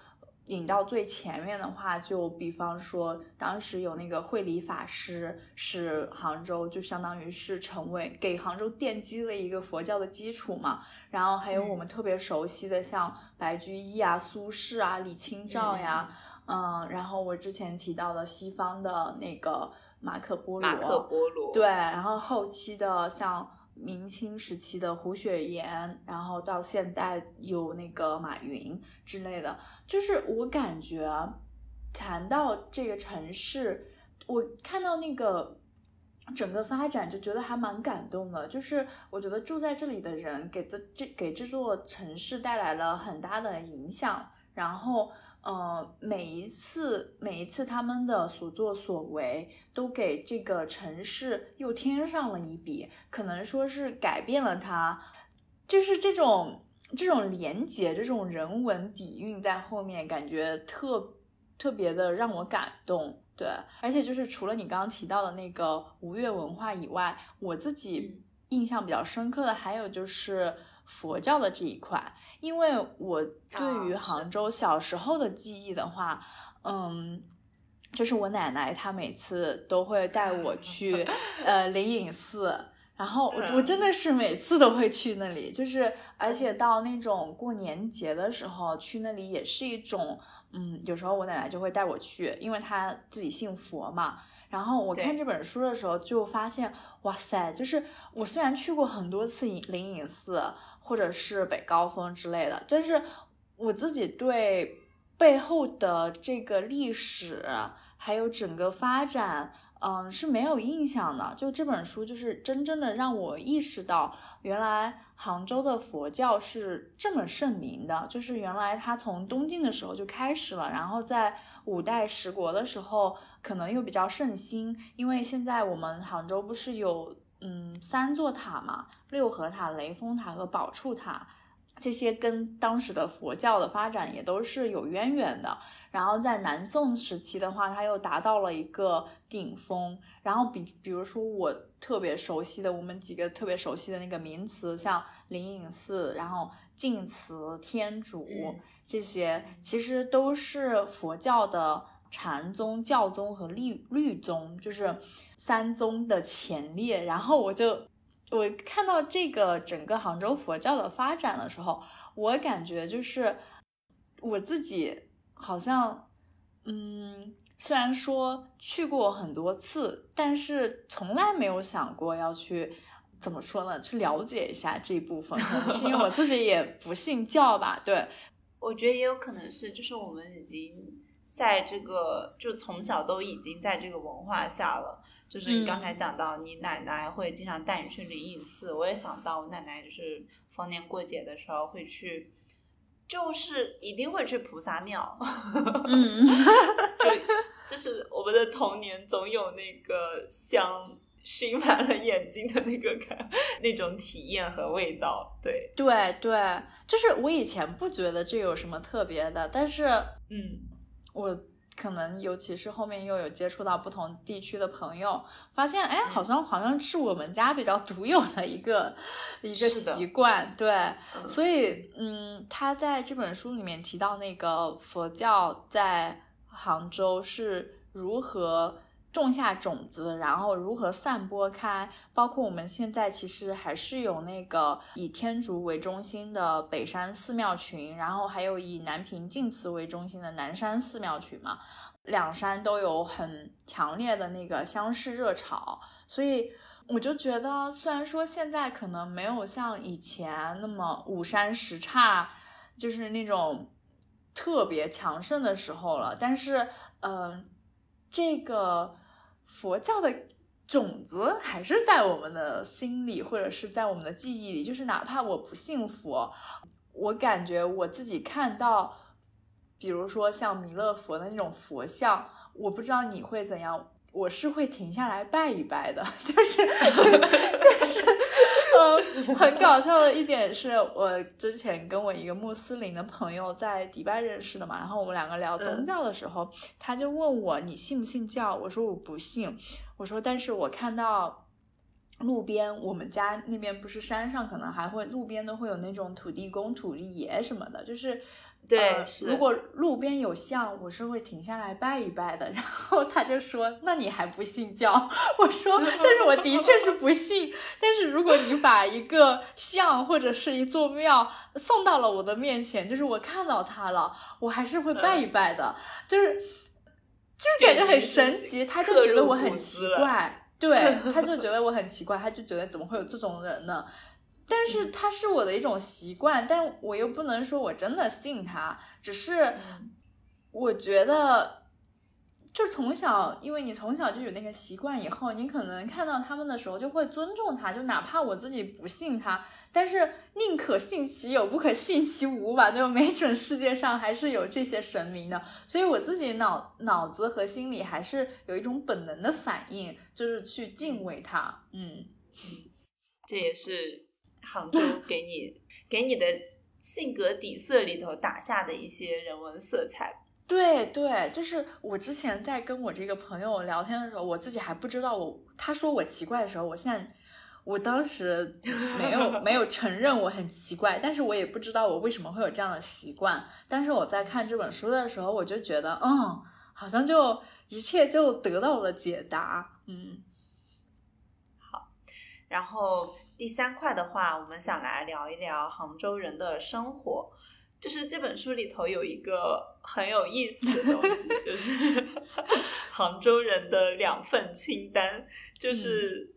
S2: 引到最前面的话，就比方说，当时有那个慧理法师，是杭州就相当于是成为给杭州奠基了一个佛教的基础嘛。然后还有我们特别熟悉的，像白居易啊、苏轼啊、李清照呀，嗯然后我之前提到的西方的那个马可波罗，
S1: 马可波罗，
S2: 对，然后后期的像明清时期的胡雪岩，然后到现代有那个马云之类的，就是我感觉谈到这个城市，我看到那个整个发展就觉得还蛮感动的。就是我觉得住在这里的人给这这给这座城市带来了很大的影响，然后。呃，每一次每一次他们的所作所为，都给这个城市又添上了一笔，可能说是改变了它，就是这种这种连结，这种人文底蕴在后面，感觉特特别的让我感动。对，而且就是除了你刚刚提到的那个吴越文化以外，我自己印象比较深刻的还有就是佛教的这一块。因为我对于杭州小时候的记忆的话，嗯，就是我奶奶她每次都会带我去 呃灵隐寺，然后我我真的是每次都会去那里，就是而且到那种过年节的时候去那里也是一种，嗯，有时候我奶奶就会带我去，因为她自己信佛嘛。然后我看这本书的时候就发现，哇塞，就是我虽然去过很多次灵隐寺。或者是北高峰之类的，但是我自己对背后的这个历史还有整个发展，嗯，是没有印象的。就这本书，就是真正的让我意识到，原来杭州的佛教是这么盛名的。就是原来它从东晋的时候就开始了，然后在五代十国的时候，可能又比较盛行。因为现在我们杭州不是有。嗯，三座塔嘛，六合塔、雷峰塔和宝处塔，这些跟当时的佛教的发展也都是有渊源的。然后在南宋时期的话，它又达到了一个顶峰。然后比比如说我特别熟悉的，我们几个特别熟悉的那个名词，像灵隐寺、然后净慈、天竺这些，其实都是佛教的禅宗、教宗和律律宗，就是。三宗的前列，然后我就我看到这个整个杭州佛教的发展的时候，我感觉就是我自己好像，嗯，虽然说去过很多次，但是从来没有想过要去怎么说呢？去了解一下这一部分，是因为我自己也不信教吧。对，
S1: 我觉得也有可能是，就是我们已经在这个，就从小都已经在这个文化下了。就是你刚才讲到，你奶奶会经常带你去灵隐寺，我也想到我奶奶就是逢年过节的时候会去，就是一定会去菩萨庙，
S2: 嗯，
S1: 就就是我们的童年总有那个香熏满了眼睛的那个感，那种体验和味道，对。
S2: 对对，就是我以前不觉得这有什么特别的，但是
S1: 嗯，
S2: 我。可能尤其是后面又有接触到不同地区的朋友，发现哎，好像好像是我们家比较独有的一个一个习惯，对，所以嗯，他在这本书里面提到那个佛教在杭州是如何。种下种子，然后如何散播开？包括我们现在其实还是有那个以天竺为中心的北山寺庙群，然后还有以南平净慈为中心的南山寺庙群嘛。两山都有很强烈的那个相似热潮，所以我就觉得，虽然说现在可能没有像以前那么五山十刹，就是那种特别强盛的时候了，但是，嗯，这个。佛教的种子还是在我们的心里，或者是在我们的记忆里。就是哪怕我不信佛，我感觉我自己看到，比如说像弥勒佛的那种佛像，我不知道你会怎样。我是会停下来拜一拜的，就 是就是，嗯，很搞笑的一点是我之前跟我一个穆斯林的朋友在迪拜认识的嘛，然后我们两个聊宗教的时候，他就问我你信不信教？我说我不信，我说但是我看到路边我们家那边不是山上，可能还会路边都会有那种土地公、土地爷什么的，就是。
S1: 对，
S2: 如果路边有像，我是会停下来拜一拜的。然后他就说：“那你还不信教？” 我说：“但是我的确是不信。但是如果你把一个像或者是一座庙送到了我的面前，就是我看到它了，我还是会拜一拜的。就是，就是感觉很神奇。他就觉得我很奇怪。对，他就觉得我很奇怪，他就觉得怎么会有这种人呢？但是它是我的一种习惯，但我又不能说我真的信它，只是我觉得。就从小，因为你从小就有那个习惯，以后你可能看到他们的时候就会尊重他，就哪怕我自己不信他，但是宁可信其有，不可信其无吧。就没准世界上还是有这些神明的，所以我自己脑脑子和心里还是有一种本能的反应，就是去敬畏他。嗯，
S1: 这也是杭州给你给你的性格底色里头打下的一些人文色彩。
S2: 对对，就是我之前在跟我这个朋友聊天的时候，我自己还不知道我他说我奇怪的时候，我现在我当时没有没有承认我很奇怪，但是我也不知道我为什么会有这样的习惯。但是我在看这本书的时候，我就觉得，嗯，好像就一切就得到了解答。嗯，
S1: 好，然后第三块的话，我们想来聊一聊杭州人的生活。就是这本书里头有一个很有意思的东西，就是 杭州人的两份清单，就是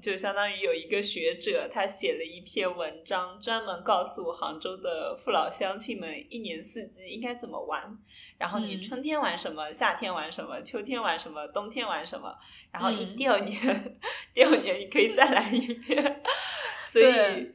S1: 就相当于有一个学者他写了一篇文章，专门告诉杭州的父老乡亲们一年四季应该怎么玩，然后你春天玩什么，夏天玩什么，秋天玩什么，冬天玩什么，然后一第二年第二年你可以再来一遍，所以。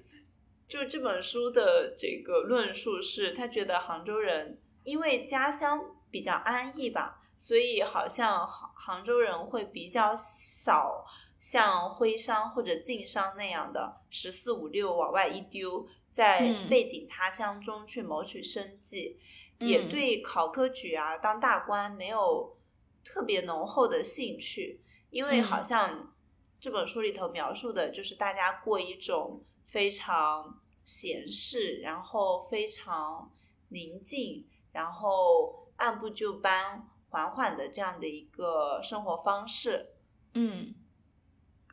S1: 就这本书的这个论述是，他觉得杭州人因为家乡比较安逸吧，所以好像杭杭州人会比较少像徽商或者晋商那样的十四五六往外一丢，在背井他乡中去谋取生计，也对考科举啊、当大官没有特别浓厚的兴趣，因为好像这本书里头描述的就是大家过一种非常。闲适，然后非常宁静，然后按部就班、缓缓的这样的一个生活方式。
S2: 嗯，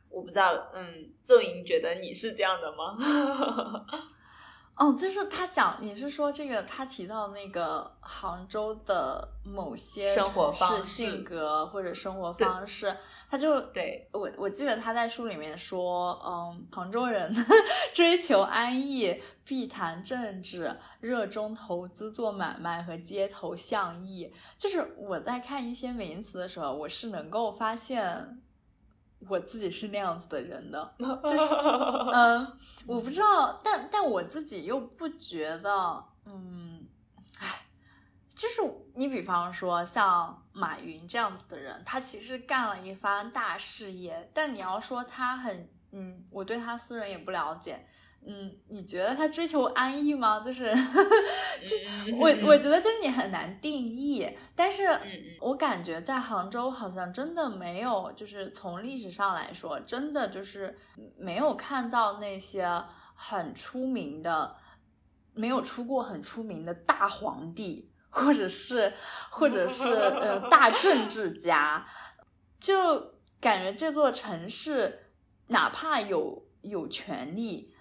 S1: 我不知道，嗯，邹莹觉得你是这样的吗？
S2: 哦，就是他讲，你是说这个他提到那个杭州的某些
S1: 生活方式、
S2: 性格或者生活方式，他就
S1: 对
S2: 我我记得他在书里面说，嗯，杭州人 追求安逸，避谈政治，热衷投资做买卖和街头巷议。就是我在看一些名词的时候，我是能够发现。我自己是那样子的人的，就是，嗯，我不知道，但但我自己又不觉得，嗯，哎，就是你比方说像马云这样子的人，他其实干了一番大事业，但你要说他很，嗯，我对他私人也不了解。嗯，你觉得他追求安逸吗？就是，就我我觉得就是你很难定义。但是，我感觉在杭州好像真的没有，就是从历史上来说，真的就是没有看到那些很出名的，没有出过很出名的大皇帝，或者是或者是呃 大政治家，就感觉这座城市哪怕有有权利。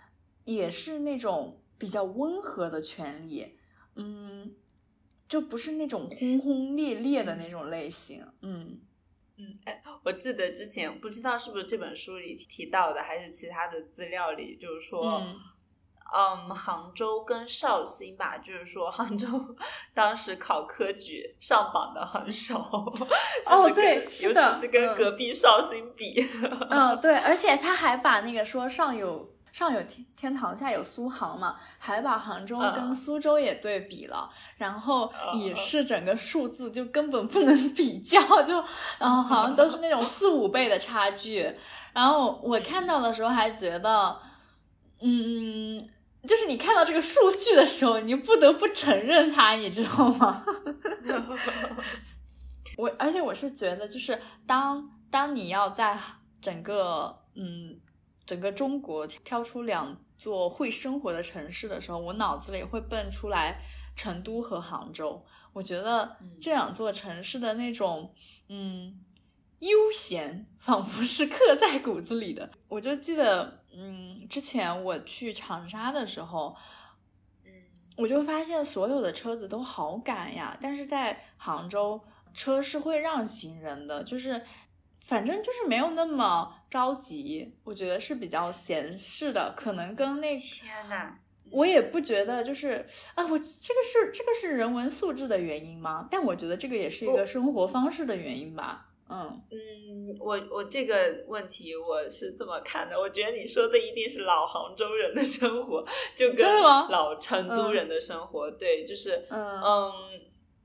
S2: 也是那种比较温和的权利，嗯，就不是那种轰轰烈烈的那种类型，
S1: 嗯嗯，哎，我记得之前不知道是不是这本书里提到的，还是其他的资料里，就是说，嗯，杭州跟绍兴吧，就是说杭州 当时考科举上榜的很少，哦
S2: 对，
S1: 尤其是跟隔壁绍兴比，
S2: 嗯对，而且他还把那个说上有。上有天天堂，下有苏杭嘛，还把杭州跟苏州也对比了，然后也是整个数字就根本不能比较，就然后好像都是那种四五倍的差距。然后我看到的时候还觉得，嗯，就是你看到这个数据的时候，你不得不承认它，你知道吗？我而且我是觉得，就是当当你要在整个嗯。整个中国挑出两座会生活的城市的时候，我脑子里会蹦出来成都和杭州。我觉得这两座城市的那种嗯悠闲，仿佛是刻在骨子里的。我就记得，嗯，之前我去长沙的时候，嗯，我就发现所有的车子都好赶呀，但是在杭州车是会让行人的，就是。反正就是没有那么着急，我觉得是比较闲适的，可能跟那
S1: 天呐，
S2: 我也不觉得就是啊，我这个是这个是人文素质的原因吗？但我觉得这个也是一个生活方式的原因吧。嗯
S1: 嗯，我我这个问题我是这么看的，我觉得你说的一定是老杭州人的生活，就跟老成都人的生活，对，就是
S2: 嗯
S1: 嗯，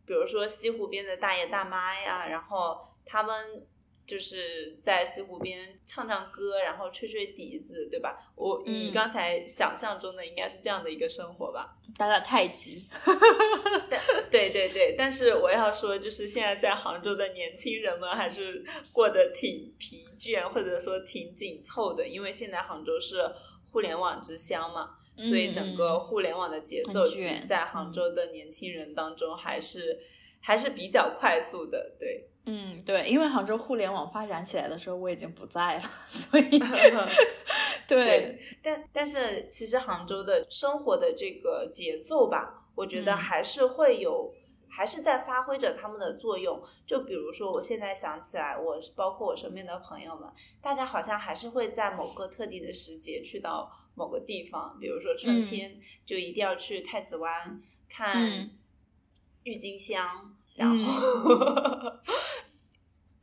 S1: 比如说西湖边的大爷大妈呀，然后他们。就是在西湖边唱唱歌，然后吹吹笛子，对吧？我你刚才想象中的应该是这样的一个生活吧？
S2: 打打太极。
S1: 对对对，但是我要说，就是现在在杭州的年轻人们还是过得挺疲倦，或者说挺紧凑的，因为现在杭州是互联网之乡嘛，所以整个互联网的节奏，其实在杭州的年轻人当中还是还是比较快速的，对。
S2: 嗯，对，因为杭州互联网发展起来的时候，我已经不在了，所以
S1: 对，但但是其实杭州的生活的这个节奏吧，我觉得还是会有，还是在发挥着他们的作用。就比如说，我现在想起来，我包括我身边的朋友们，大家好像还是会在某个特定的时节去到某个地方，比如说春天就一定要去太子湾看郁金香。然后，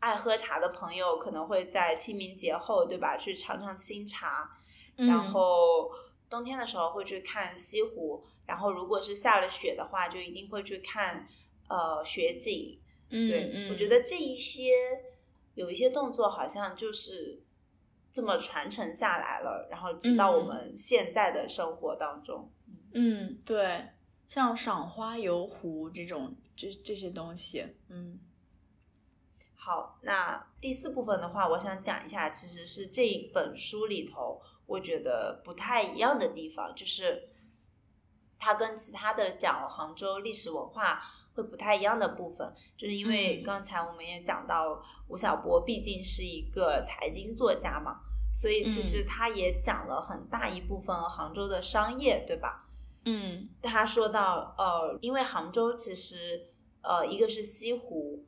S1: 爱喝茶的朋友可能会在清明节后，对吧？去尝尝新茶。然后冬天的时候会去看西湖。然后如果是下了雪的话，就一定会去看呃雪景。对，我觉得这一些有一些动作好像就是这么传承下来了，然后直到我们现在的生活当中。
S2: 嗯，对。像赏花游湖这种，这这些东西，嗯，
S1: 好，那第四部分的话，我想讲一下，其实是这一本书里头，我觉得不太一样的地方，就是它跟其他的讲杭州历史文化会不太一样的部分，就是因为刚才我们也讲到，吴晓波毕竟是一个财经作家嘛，所以其实他也讲了很大一部分杭州的商业，对吧？
S2: 嗯，
S1: 他说到，呃，因为杭州其实，呃，一个是西湖，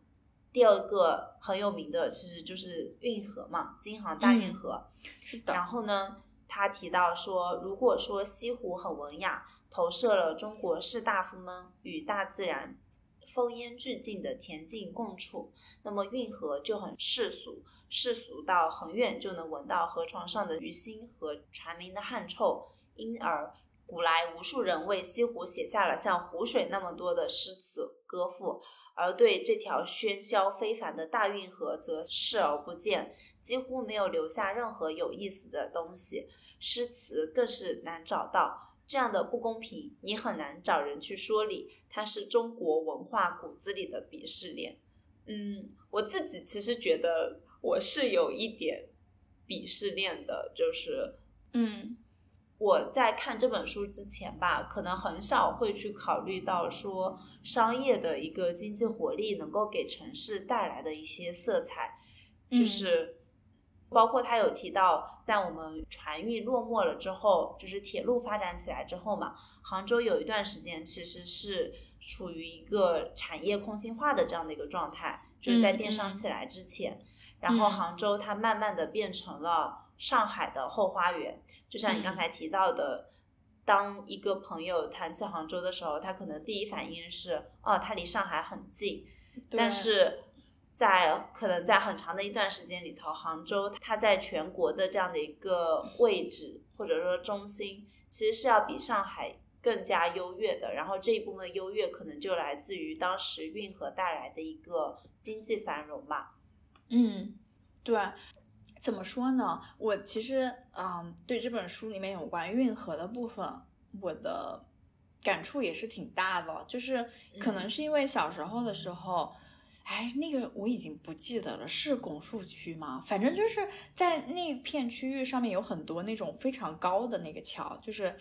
S1: 第二个很有名的其实就是运河嘛，京杭大运河。
S2: 是的。
S1: 然后呢，他提到说，如果说西湖很文雅，投射了中国士大夫们与大自然风烟俱静的恬静共处，那么运河就很世俗，世俗到很远就能闻到河床上的鱼腥和船民的汗臭，因而。古来无数人为西湖写下了像湖水那么多的诗词歌赋，而对这条喧嚣非凡的大运河则视而不见，几乎没有留下任何有意思的东西，诗词更是难找到。这样的不公平，你很难找人去说理，它是中国文化骨子里的鄙视链。嗯，我自己其实觉得我是有一点鄙视链的，就是
S2: 嗯。
S1: 我在看这本书之前吧，可能很少会去考虑到说商业的一个经济活力能够给城市带来的一些色彩，就是包括他有提到，在我们船运落寞了之后，就是铁路发展起来之后嘛，杭州有一段时间其实是处于一个产业空心化的这样的一个状态，就是在电商起来之前，然后杭州它慢慢的变成了。上海的后花园，就像你刚才提到的，当一个朋友谈起杭州的时候，他可能第一反应是，哦，它离上海很近。但是在可能在很长的一段时间里头，杭州它在全国的这样的一个位置或者说中心，其实是要比上海更加优越的。然后这一部分优越可能就来自于当时运河带来的一个经济繁荣吧。
S2: 嗯，对。怎么说呢？我其实，嗯，对这本书里面有关运河的部分，我的感触也是挺大的。就是可能是因为小时候的时候，哎，那个我已经不记得了，是拱墅区吗？反正就是在那片区域上面有很多那种非常高的那个桥，就是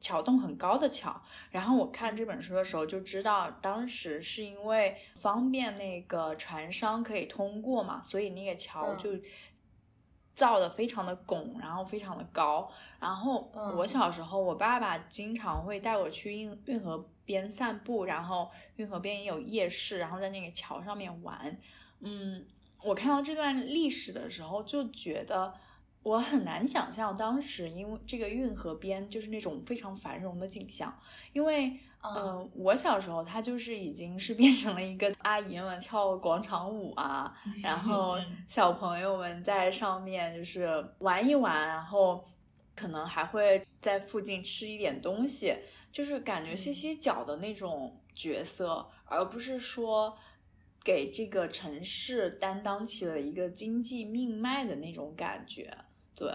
S2: 桥洞很高的桥。然后我看这本书的时候就知道，当时是因为方便那个船商可以通过嘛，所以那个桥就。造的非常的拱，然后非常的高。然后我小时候，我爸爸经常会带我去运运河边散步，然后运河边也有夜市，然后在那个桥上面玩。嗯，我看到这段历史的时候，就觉得我很难想象当时因为这个运河边就是那种非常繁荣的景象，因为。嗯，我小时候他就是已经是变成了一个阿姨们跳广场舞啊，然后小朋友们在上面就是玩一玩，然后可能还会在附近吃一点东西，就是感觉歇歇脚的那种角色，而不是说给这个城市担当起了一个经济命脉的那种感觉。对，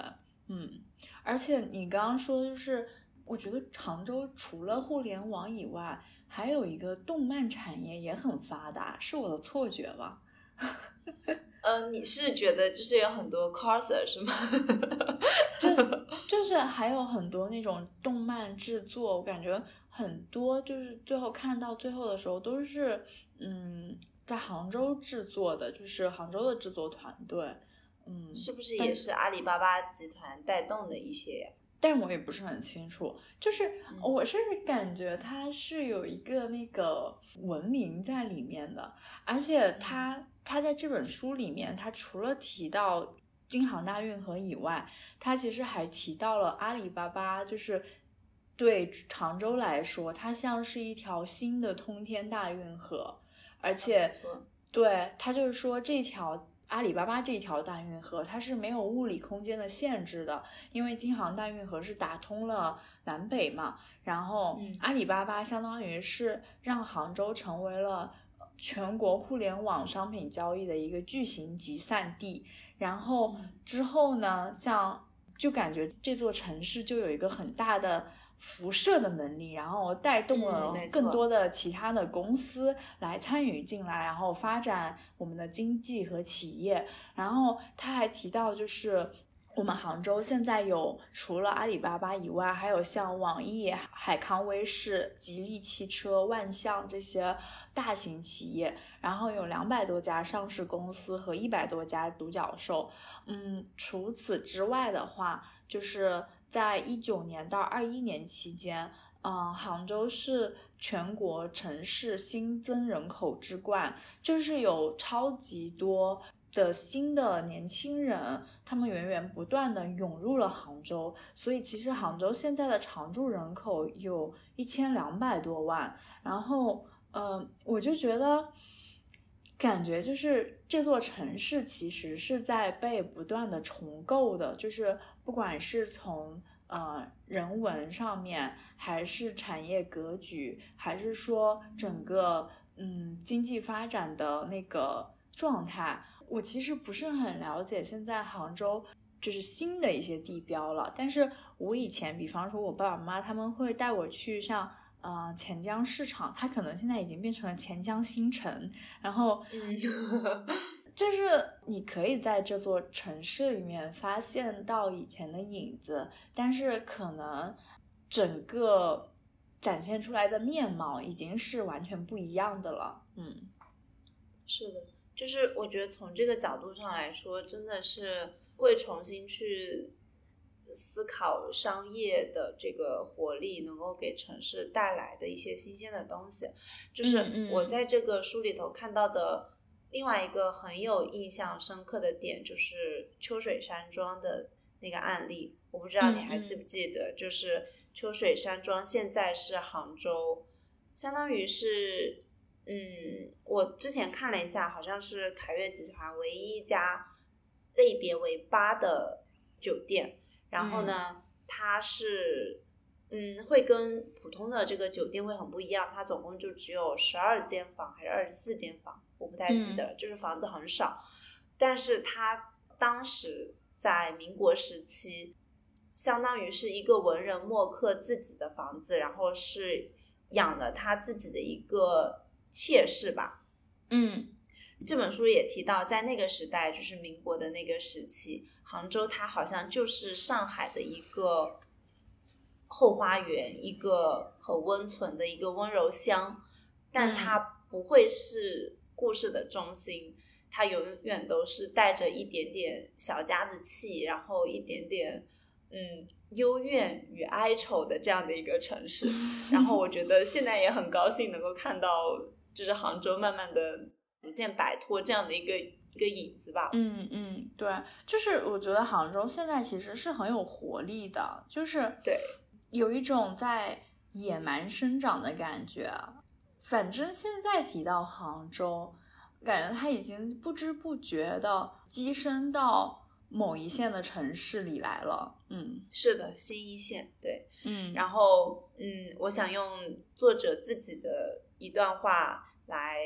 S2: 嗯，而且你刚刚说就是。我觉得常州除了互联网以外，还有一个动漫产业也很发达，是我的错觉吗？
S1: 呃，你是觉得就是有很多 coser 是吗？
S2: 就就是还有很多那种动漫制作，我感觉很多就是最后看到最后的时候都是嗯在杭州制作的，就是杭州的制作团队，嗯，
S1: 是不是也是阿里巴巴集团带动的一些？
S2: 但我也不是很清楚，就是我是感觉它是有一个那个文明在里面的，而且它它在这本书里面，它除了提到京杭大运河以外，它其实还提到了阿里巴巴，就是对常州来说，它像是一条新的通天大运河，而且对它就是说这条。阿里巴巴这条大运河，它是没有物理空间的限制的，因为京杭大运河是打通了南北嘛。然后阿里巴巴相当于是让杭州成为了全国互联网商品交易的一个巨型集散地。然后之后呢，像就感觉这座城市就有一个很大的。辐射的能力，然后带动了更多的其他的公司来参与进来，然后发展我们的经济和企业。然后他还提到，就是我们杭州现在有除了阿里巴巴以外，还有像网易、海康威视、吉利汽车、万象这些大型企业，然后有两百多家上市公司和一百多家独角兽。嗯，除此之外的话，就是。在一九年到二一年期间，嗯，杭州是全国城市新增人口之冠，就是有超级多的新的年轻人，他们源源不断的涌入了杭州，所以其实杭州现在的常住人口有一千两百多万，然后，嗯，我就觉得，感觉就是这座城市其实是在被不断的重构的，就是。不管是从呃人文上面，还是产业格局，还是说整个嗯经济发展的那个状态，我其实不是很了解现在杭州就是新的一些地标了。但是我以前，比方说我爸爸妈妈他们会带我去像呃钱江市场，它可能现在已经变成了钱江新城，然后。就是你可以在这座城市里面发现到以前的影子，但是可能整个展现出来的面貌已经是完全不一样的了。嗯，
S1: 是的，就是我觉得从这个角度上来说，真的是会重新去思考商业的这个活力能够给城市带来的一些新鲜的东西。就是我在这个书里头看到的。另外一个很有印象深刻的点就是秋水山庄的那个案例，我不知道你还记不记得，就是秋水山庄现在是杭州，相当于是，嗯，我之前看了一下，好像是凯悦集团唯一一家类别为八的酒店，然后呢，它是，嗯，会跟普通的这个酒店会很不一样，它总共就只有十二间房还是二十四间房。我不太记得，就是房子很少，但是他当时在民国时期，相当于是一个文人墨客自己的房子，然后是养了他自己的一个妾室吧。
S2: 嗯，
S1: 这本书也提到，在那个时代，就是民国的那个时期，杭州它好像就是上海的一个后花园，一个很温存的一个温柔乡，但它不会是。故事的中心，它永远都是带着一点点小家子气，然后一点点嗯幽怨与哀愁的这样的一个城市。然后我觉得现在也很高兴能够看到，就是杭州慢慢的逐渐摆脱这样的一个一个影子吧。
S2: 嗯嗯，对，就是我觉得杭州现在其实是很有活力的，就是
S1: 对，
S2: 有一种在野蛮生长的感觉。反正现在提到杭州，感觉它已经不知不觉的跻身到某一线的城市里来了。嗯，
S1: 是的，新一线，对，
S2: 嗯，
S1: 然后嗯，我想用作者自己的一段话来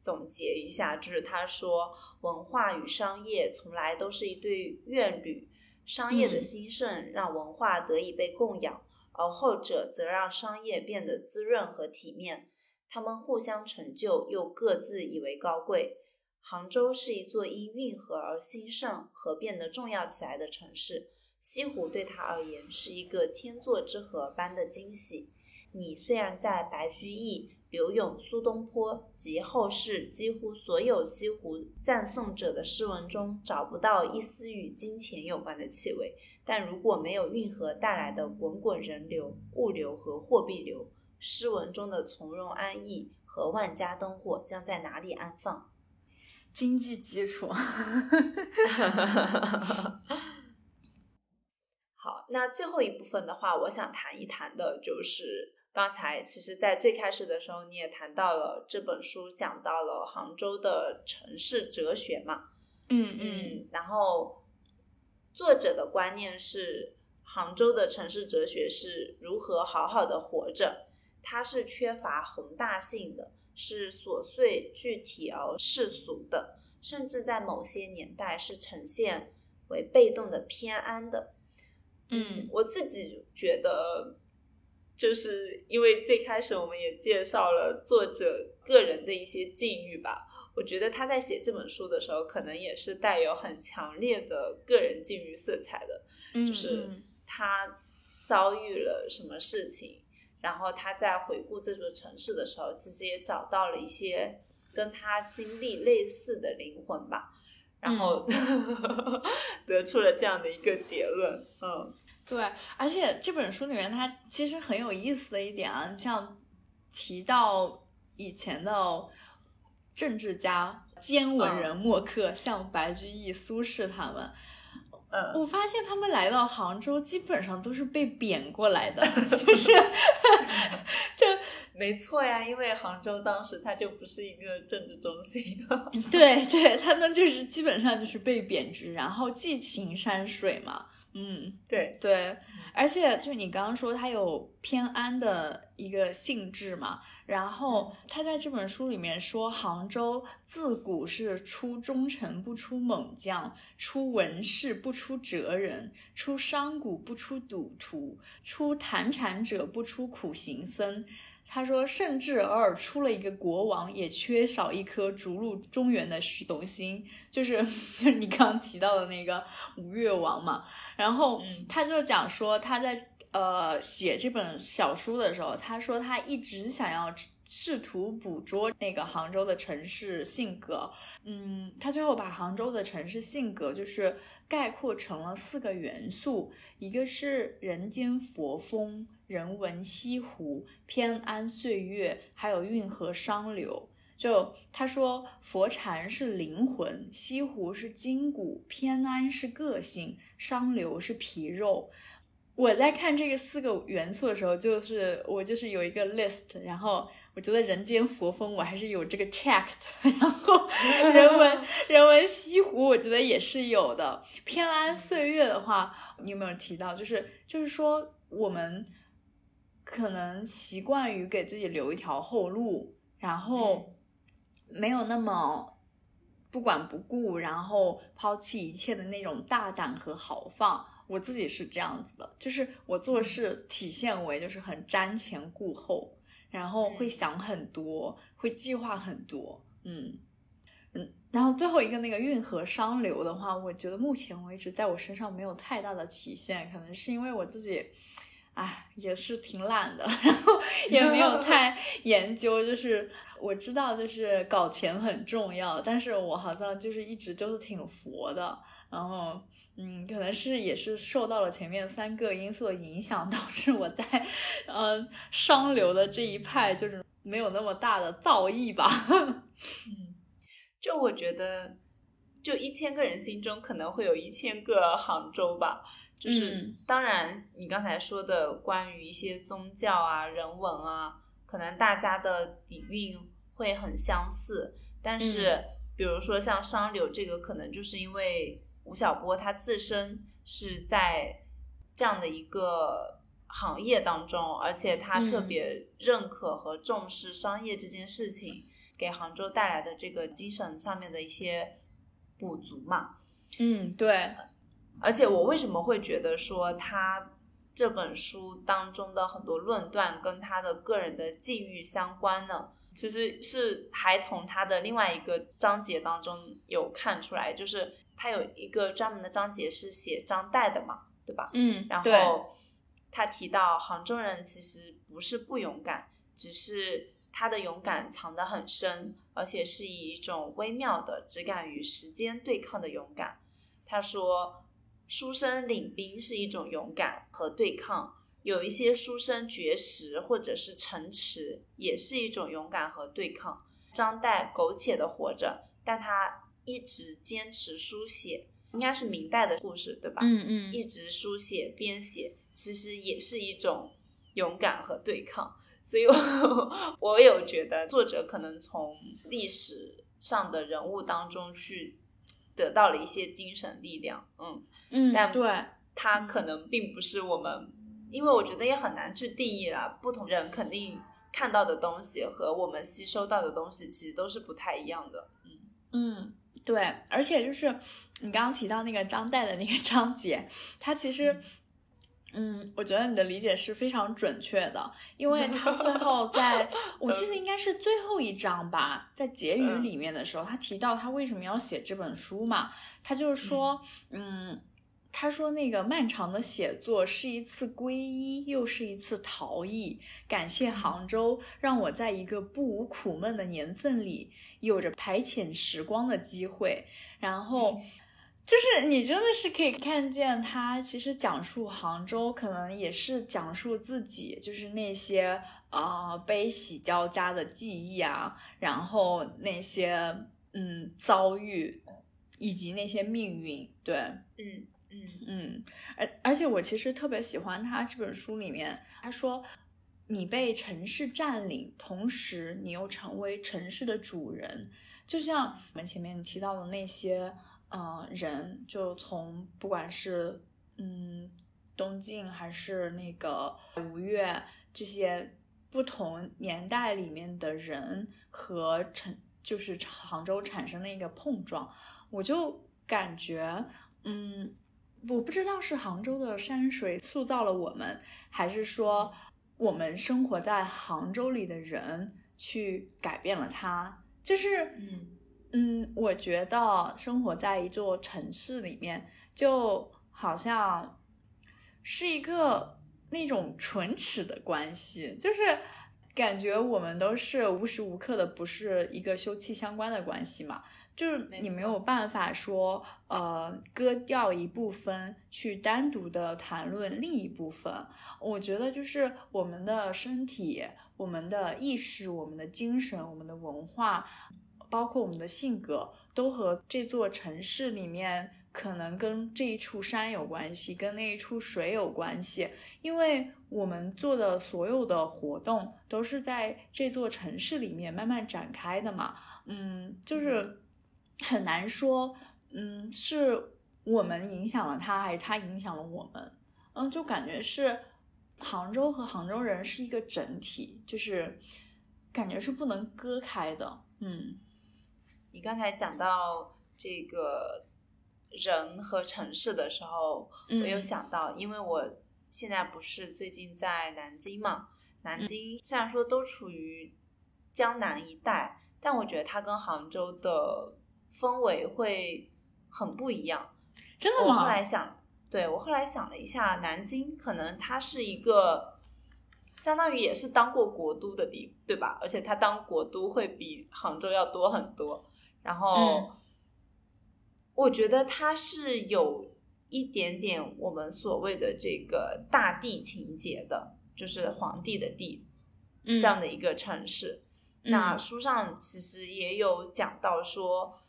S1: 总结一下，就是他说，文化与商业从来都是一对怨侣，商业的兴盛让文化得以被供养，而后者则让商业变得滋润和体面。他们互相成就，又各自以为高贵。杭州是一座因运河而兴盛和变得重要起来的城市。西湖对他而言是一个天作之合般的惊喜。你虽然在白居易、柳永、苏东坡及后世几乎所有西湖赞颂者的诗文中找不到一丝与金钱有关的气味，但如果没有运河带来的滚滚人流、物流和货币流，诗文中的从容安逸和万家灯火将在哪里安放？
S2: 经济基础。
S1: 好，那最后一部分的话，我想谈一谈的就是刚才其实，在最开始的时候，你也谈到了这本书讲到了杭州的城市哲学嘛。
S2: 嗯
S1: 嗯，然后作者的观念是，杭州的城市哲学是如何好好的活着。它是缺乏宏大性的，是琐碎、具体而世俗的，甚至在某些年代是呈现为被动的、偏安的。
S2: 嗯，
S1: 我自己觉得，就是因为最开始我们也介绍了作者个人的一些境遇吧，我觉得他在写这本书的时候，可能也是带有很强烈的个人境遇色彩的，就是他遭遇了什么事情。然后他在回顾这座城市的时候，其实也找到了一些跟他经历类似的灵魂吧，然后 得出了这样的一个结论。嗯，
S2: 对，而且这本书里面它其实很有意思的一点啊，像提到以前的政治家、兼文人墨客，像白居易、苏轼他们。我发现他们来到杭州，基本上都是被贬过来的，就是 就
S1: 没错呀，因为杭州当时它就不是一个政治中心。
S2: 对对，他们就是基本上就是被贬值，然后寄情山水嘛。嗯，
S1: 对
S2: 对。而且就是你刚刚说他有偏安的一个性质嘛，然后他在这本书里面说，杭州自古是出忠臣不出猛将，出文士不出哲人，出商贾不出赌徒，出谈禅者不出苦行僧。他说，甚至偶尔出了一个国王，也缺少一颗逐鹿中原的虚荣心，就是 就是你刚刚提到的那个吴越王嘛。然后他就讲说，他在呃写这本小书的时候，他说他一直想要试图捕捉那个杭州的城市性格。嗯，他最后把杭州的城市性格就是概括成了四个元素，一个是人间佛风。人文西湖、偏安岁月，还有运河商流。就他说，佛禅是灵魂，西湖是筋骨，偏安是个性，商流是皮肉。我在看这个四个元素的时候，就是我就是有一个 list，然后我觉得人间佛风我还是有这个 checked，然后人文 人文西湖我觉得也是有的。偏安岁月的话，你有没有提到？就是就是说我们。可能习惯于给自己留一条后路，然后没有那么不管不顾，然后抛弃一切的那种大胆和豪放。我自己是这样子的，就是我做事体现为就是很瞻前顾后，然后会想很多，会计划很多。嗯嗯，然后最后一个那个运河商流的话，我觉得目前为止在我身上没有太大的体现，可能是因为我自己。哎，也是挺懒的，然后 也没有太研究。就是我知道，就是搞钱很重要，但是我好像就是一直就是挺佛的。然后，嗯，可能是也是受到了前面三个因素的影响，导致我在呃商流的这一派就是没有那么大的造诣吧。
S1: 嗯，就我觉得，就一千个人心中可能会有一千个杭州吧。就是当然，你刚才说的关于一些宗教啊、人文啊，可能大家的底蕴会很相似，但是比如说像商流这个，可能就是因为吴晓波他自身是在这样的一个行业当中，而且他特别认可和重视商业这件事情。给杭州带来的这个精神上面的一些补足嘛，
S2: 嗯，对。
S1: 而且我为什么会觉得说他这本书当中的很多论断跟他的个人的境遇相关呢？其实是还从他的另外一个章节当中有看出来，就是他有一个专门的章节是写张岱的嘛，对吧？
S2: 嗯，
S1: 然后他提到杭州人其实不是不勇敢，只是。他的勇敢藏得很深，而且是以一种微妙的、只敢与时间对抗的勇敢。他说：“书生领兵是一种勇敢和对抗，有一些书生绝食或者是城池，也是一种勇敢和对抗。”张岱苟且的活着，但他一直坚持书写，应该是明代的故事，对吧？
S2: 嗯嗯，
S1: 一直书写编写，其实也是一种勇敢和对抗。所以，我 我有觉得作者可能从历史上的人物当中去得到了一些精神力量，嗯
S2: 嗯，
S1: 但
S2: 对，
S1: 他可能并不是我们，因为我觉得也很难去定义了。不同人肯定看到的东西和我们吸收到的东西其实都是不太一样的，
S2: 嗯嗯，对，而且就是你刚刚提到那个张岱的那个 章节，他其实。嗯，我觉得你的理解是非常准确的，因为他最 后在，我记得应该是最后一章吧，在结语里面的时候，他提到他为什么要写这本书嘛，他就是说，嗯，他说那个漫长的写作是一次皈依，又是一次逃逸，感谢杭州，让我在一个不无苦闷的年份里，有着排遣时光的机会，然后。就是你真的是可以看见他其实讲述杭州，可能也是讲述自己，就是那些呃悲喜交加的记忆啊，然后那些嗯遭遇，以及那些命运。对，
S1: 嗯嗯
S2: 嗯，而而且我其实特别喜欢他这本书里面，他说你被城市占领，同时你又成为城市的主人，就像我们前面提到的那些。嗯，人就从不管是嗯东晋还是那个吴越这些不同年代里面的人和城，就是杭州产生了一个碰撞，我就感觉，嗯，我不知道是杭州的山水塑造了我们，还是说我们生活在杭州里的人去改变了它，就是
S1: 嗯。
S2: 嗯，我觉得生活在一座城市里面，就好像是一个那种唇齿的关系，就是感觉我们都是无时无刻的不是一个休戚相关的关系嘛，就是你没有办法说，呃，割掉一部分去单独的谈论另一部分。我觉得就是我们的身体、我们的意识、我们的精神、我们的文化。包括我们的性格，都和这座城市里面可能跟这一处山有关系，跟那一处水有关系，因为我们做的所有的活动都是在这座城市里面慢慢展开的嘛。嗯，就是很难说，嗯，是我们影响了他，还是他影响了我们？嗯，就感觉是杭州和杭州人是一个整体，就是感觉是不能割开的。嗯。
S1: 你刚才讲到这个人和城市的时候，我有想到，因为我现在不是最近在南京嘛，南京虽然说都处于江南一带，但我觉得它跟杭州的氛围会很不一样。
S2: 真的吗？
S1: 我后来想，对我后来想了一下，南京可能它是一个相当于也是当过国都的地，对吧？而且它当国都会比杭州要多很多。然后，我觉得它是有一点点我们所谓的这个大地情节的，就是皇帝的地这样的一个城市。那书上其实也有讲到说，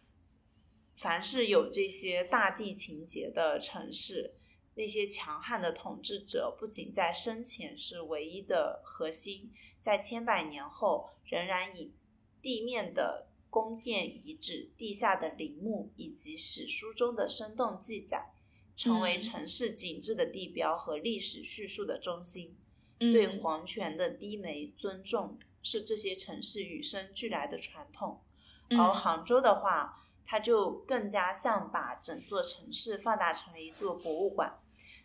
S1: 凡是有这些大地情节的城市，那些强悍的统治者不仅在生前是唯一的核心，在千百年后仍然以地面的宫殿遗址、地下的陵墓以及史书中的生动记载，成为城市景致的地标和历史叙述的中心。对皇权的低眉尊重是这些城市与生俱来的传统，而杭州的话。它就更加像把整座城市放大成了一座博物馆，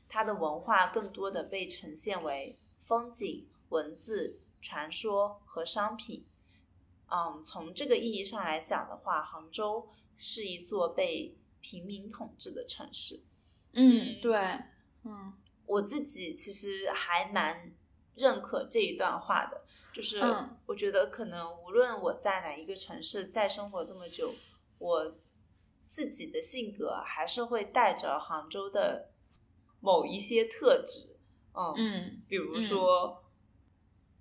S1: 它的文化更多的被呈现为风景、文字、传说和商品。嗯，从这个意义上来讲的话，杭州是一座被平民统治的城市。
S2: 嗯，对，嗯，
S1: 我自己其实还蛮认可这一段话的，就是我觉得可能无论我在哪一个城市再生活这么久。我自己的性格还是会带着杭州的某一些特质，嗯嗯，比如说，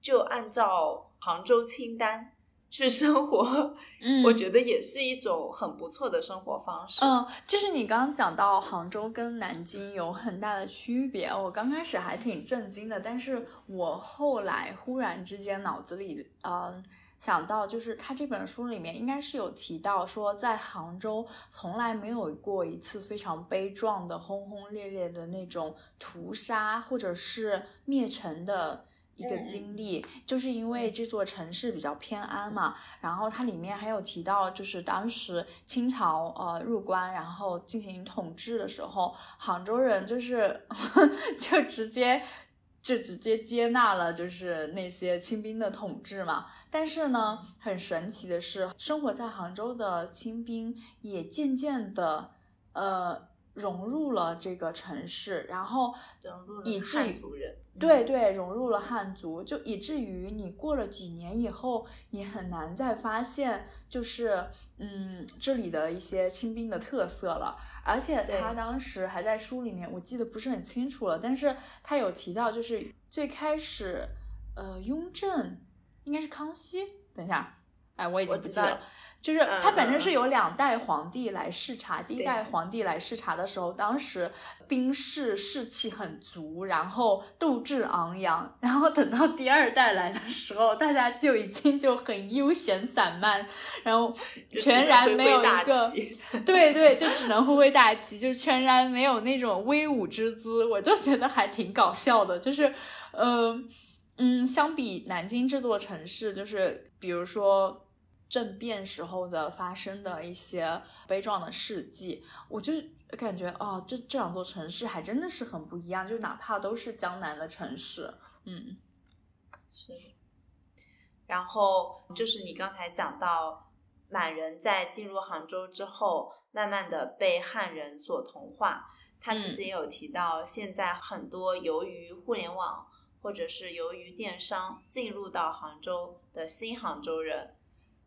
S1: 就按照杭州清单去生活，嗯，我觉得也是一种很不错的生活方式。
S2: 嗯，就是你刚刚讲到杭州跟南京有很大的区别，我刚开始还挺震惊的，但是我后来忽然之间脑子里，嗯。想到就是他这本书里面应该是有提到说，在杭州从来没有过一次非常悲壮的轰轰烈烈的那种屠杀或者是灭城的一个经历，就是因为这座城市比较偏安嘛。然后它里面还有提到，就是当时清朝呃入关然后进行统治的时候，杭州人就是 就直接就直接接纳了就是那些清兵的统治嘛。但是呢，很神奇的是，生活在杭州的清兵也渐渐的，呃，融入了这个城市，然后以至于对对融入了汉族，就以至于你过了几年以后，你很难再发现就是嗯这里的一些清兵的特色了。而且他当时还在书里面，我记得不是很清楚了，但是他有提到，就是最开始，呃，雍正。应该是康熙。等一下，哎，我已经不记得了。就是他反正是有两代皇帝来视察，第一代皇帝来视察的时候，当时兵士士气很足，然后斗志昂扬。然后等到第二代来的时候，大家就已经就很悠闲散漫，然后 全然没有一个，对对，就只能挥挥大旗，就全然没有那种威武之姿。我就觉得还挺搞笑的，就是，嗯。嗯，相比南京这座城市，就是比如说政变时候的发生的一些悲壮的事迹，我就感觉哦，这这两座城市还真的是很不一样，就哪怕都是江南的城市，嗯，
S1: 是。然后就是你刚才讲到满人在进入杭州之后，慢慢的被汉人所同化，他其实也有提到，现在很多由于互联网。或者是由于电商进入到杭州的新杭州人，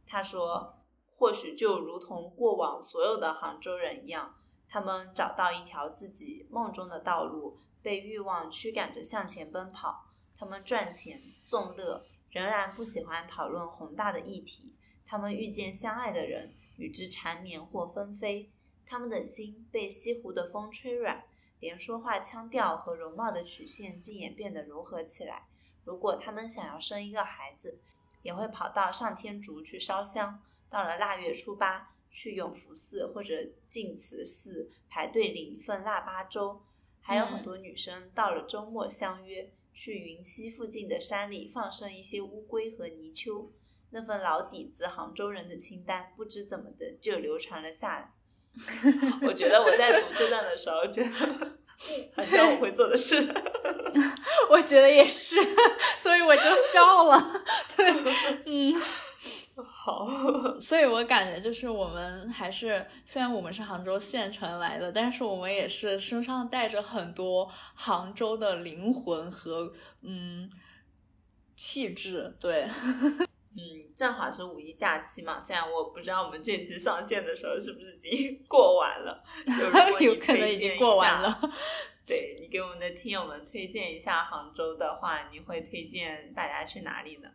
S1: 他说，或许就如同过往所有的杭州人一样，他们找到一条自己梦中的道路，被欲望驱赶着向前奔跑。他们赚钱纵乐，仍然不喜欢讨论宏大的议题。他们遇见相爱的人，与之缠绵或纷飞。他们的心被西湖的风吹软。连说话腔调和容貌的曲线竟也变得柔和起来。如果他们想要生一个孩子，也会跑到上天竺去烧香。到了腊月初八，去永福寺或者净慈寺排队领一份腊八粥。还有很多女生到了周末相约去云溪附近的山里放生一些乌龟和泥鳅。那份老底子杭州人的清单，不知怎么的就流传了下来。我觉得我在读这段的时候，觉得很像我会做的事。
S2: 我觉得也是，所以我就笑了。对，嗯，
S1: 好。
S2: 所以我感觉就是我们还是，虽然我们是杭州县城来的，但是我们也是身上带着很多杭州的灵魂和嗯气质。对。
S1: 嗯，正好是五一假期嘛。虽然我不知道我们这期上线的时候是不是已经 过完了，就
S2: 有可能已经过完了。
S1: 对你给我们的听友们推荐一下杭州的话，你会推荐大家去哪里呢？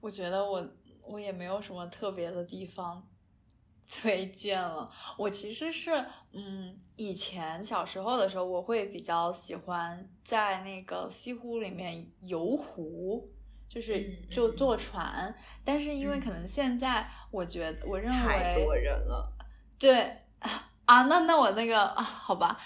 S2: 我觉得我我也没有什么特别的地方 推荐了。我其实是，嗯，以前小时候的时候，我会比较喜欢在那个西湖里面游湖，就是就坐船。但是因为可能现在，我觉得我认为
S1: 太多人了。
S2: 对 啊，那那我那个啊，好吧。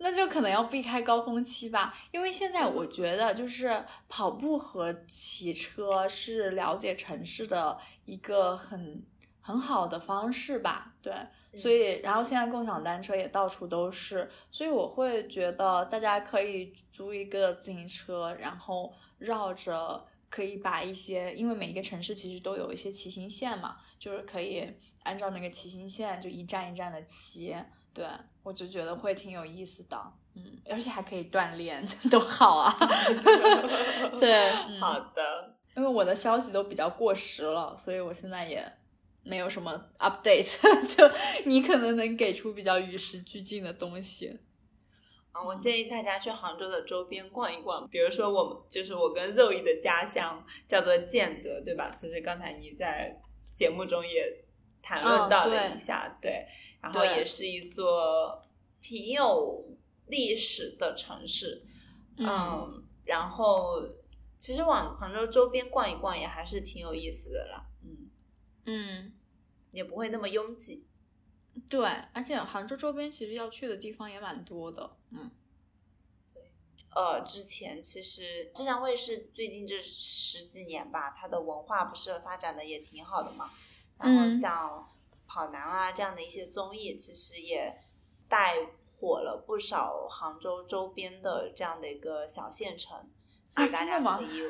S2: 那就可能要避开高峰期吧，因为现在我觉得就是跑步和骑车是了解城市的一个很很好的方式吧。对，所以然后现在共享单车也到处都是，所以我会觉得大家可以租一个自行车，然后绕着可以把一些，因为每一个城市其实都有一些骑行线嘛，就是可以按照那个骑行线就一站一站的骑。对，我就觉得会挺有意思的，嗯，而且还可以锻炼，多好啊！对，
S1: 好的，
S2: 因为我的消息都比较过时了，所以我现在也没有什么 update，就你可能能给出比较与时俱进的东西。
S1: 啊，我建议大家去杭州的周边逛一逛，比如说我们就是我跟肉姨的家乡叫做建德，对吧？其实刚才你在节目中也。谈论到了一下，对，然后也是一座挺有历史的城市，嗯，然后其实往杭州周边逛一逛也还是挺有意思的啦，
S2: 嗯嗯，
S1: 也不会那么拥挤，
S2: 对，而且杭州周边其实要去的地方也蛮多的，嗯，
S1: 对，呃，之前其实浙江卫视最近这十几年吧，它的文化不是发展的也挺好的嘛。然后像跑男啊这样的一些综艺，其实也带火了不少杭州周边的这样的一个小县城，所以大家可以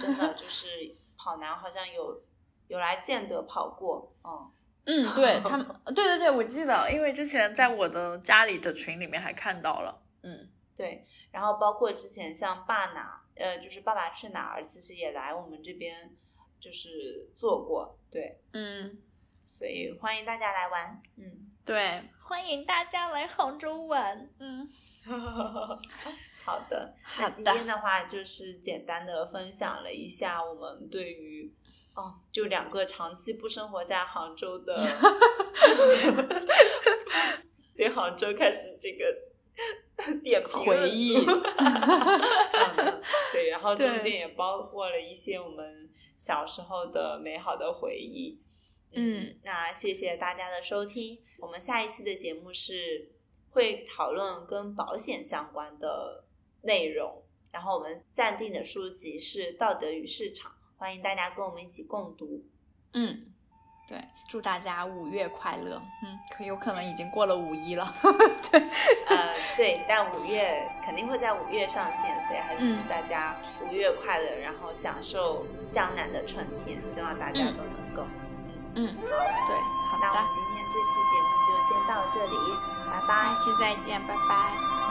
S1: 真的就是跑男好像有有来建德跑过，嗯
S2: 嗯，对他们，对对对，我记得，因为之前在我的家里的群里面还看到了，嗯，
S1: 对，然后包括之前像爸哪，呃，就是爸爸去哪儿，其实也来我们这边。就是做过，对，
S2: 嗯，
S1: 所以欢迎大家来玩，嗯，
S2: 对，欢迎大家来杭州玩，嗯，
S1: 好的，那今天的话就是简单的分享了一下我们对于，哦，就两个长期不生活在杭州的，对杭州开始这个 点评
S2: 回忆，
S1: 对，然后中间也包括了一些我们。小时候的美好的回忆，
S2: 嗯，
S1: 那谢谢大家的收听。我们下一期的节目是会讨论跟保险相关的内容，然后我们暂定的书籍是《道德与市场》，欢迎大家跟我们一起共读。
S2: 嗯。对，祝大家五月快乐。嗯，可有可能已经过了五一了。对，
S1: 呃，对，但五月肯定会在五月上线，所以还是祝大家五月快乐，然后享受江南的春天。希望大家都能够。
S2: 嗯，对，好的。
S1: 那我们今天这期节目就先到这里，拜拜。
S2: 下期再见，拜拜。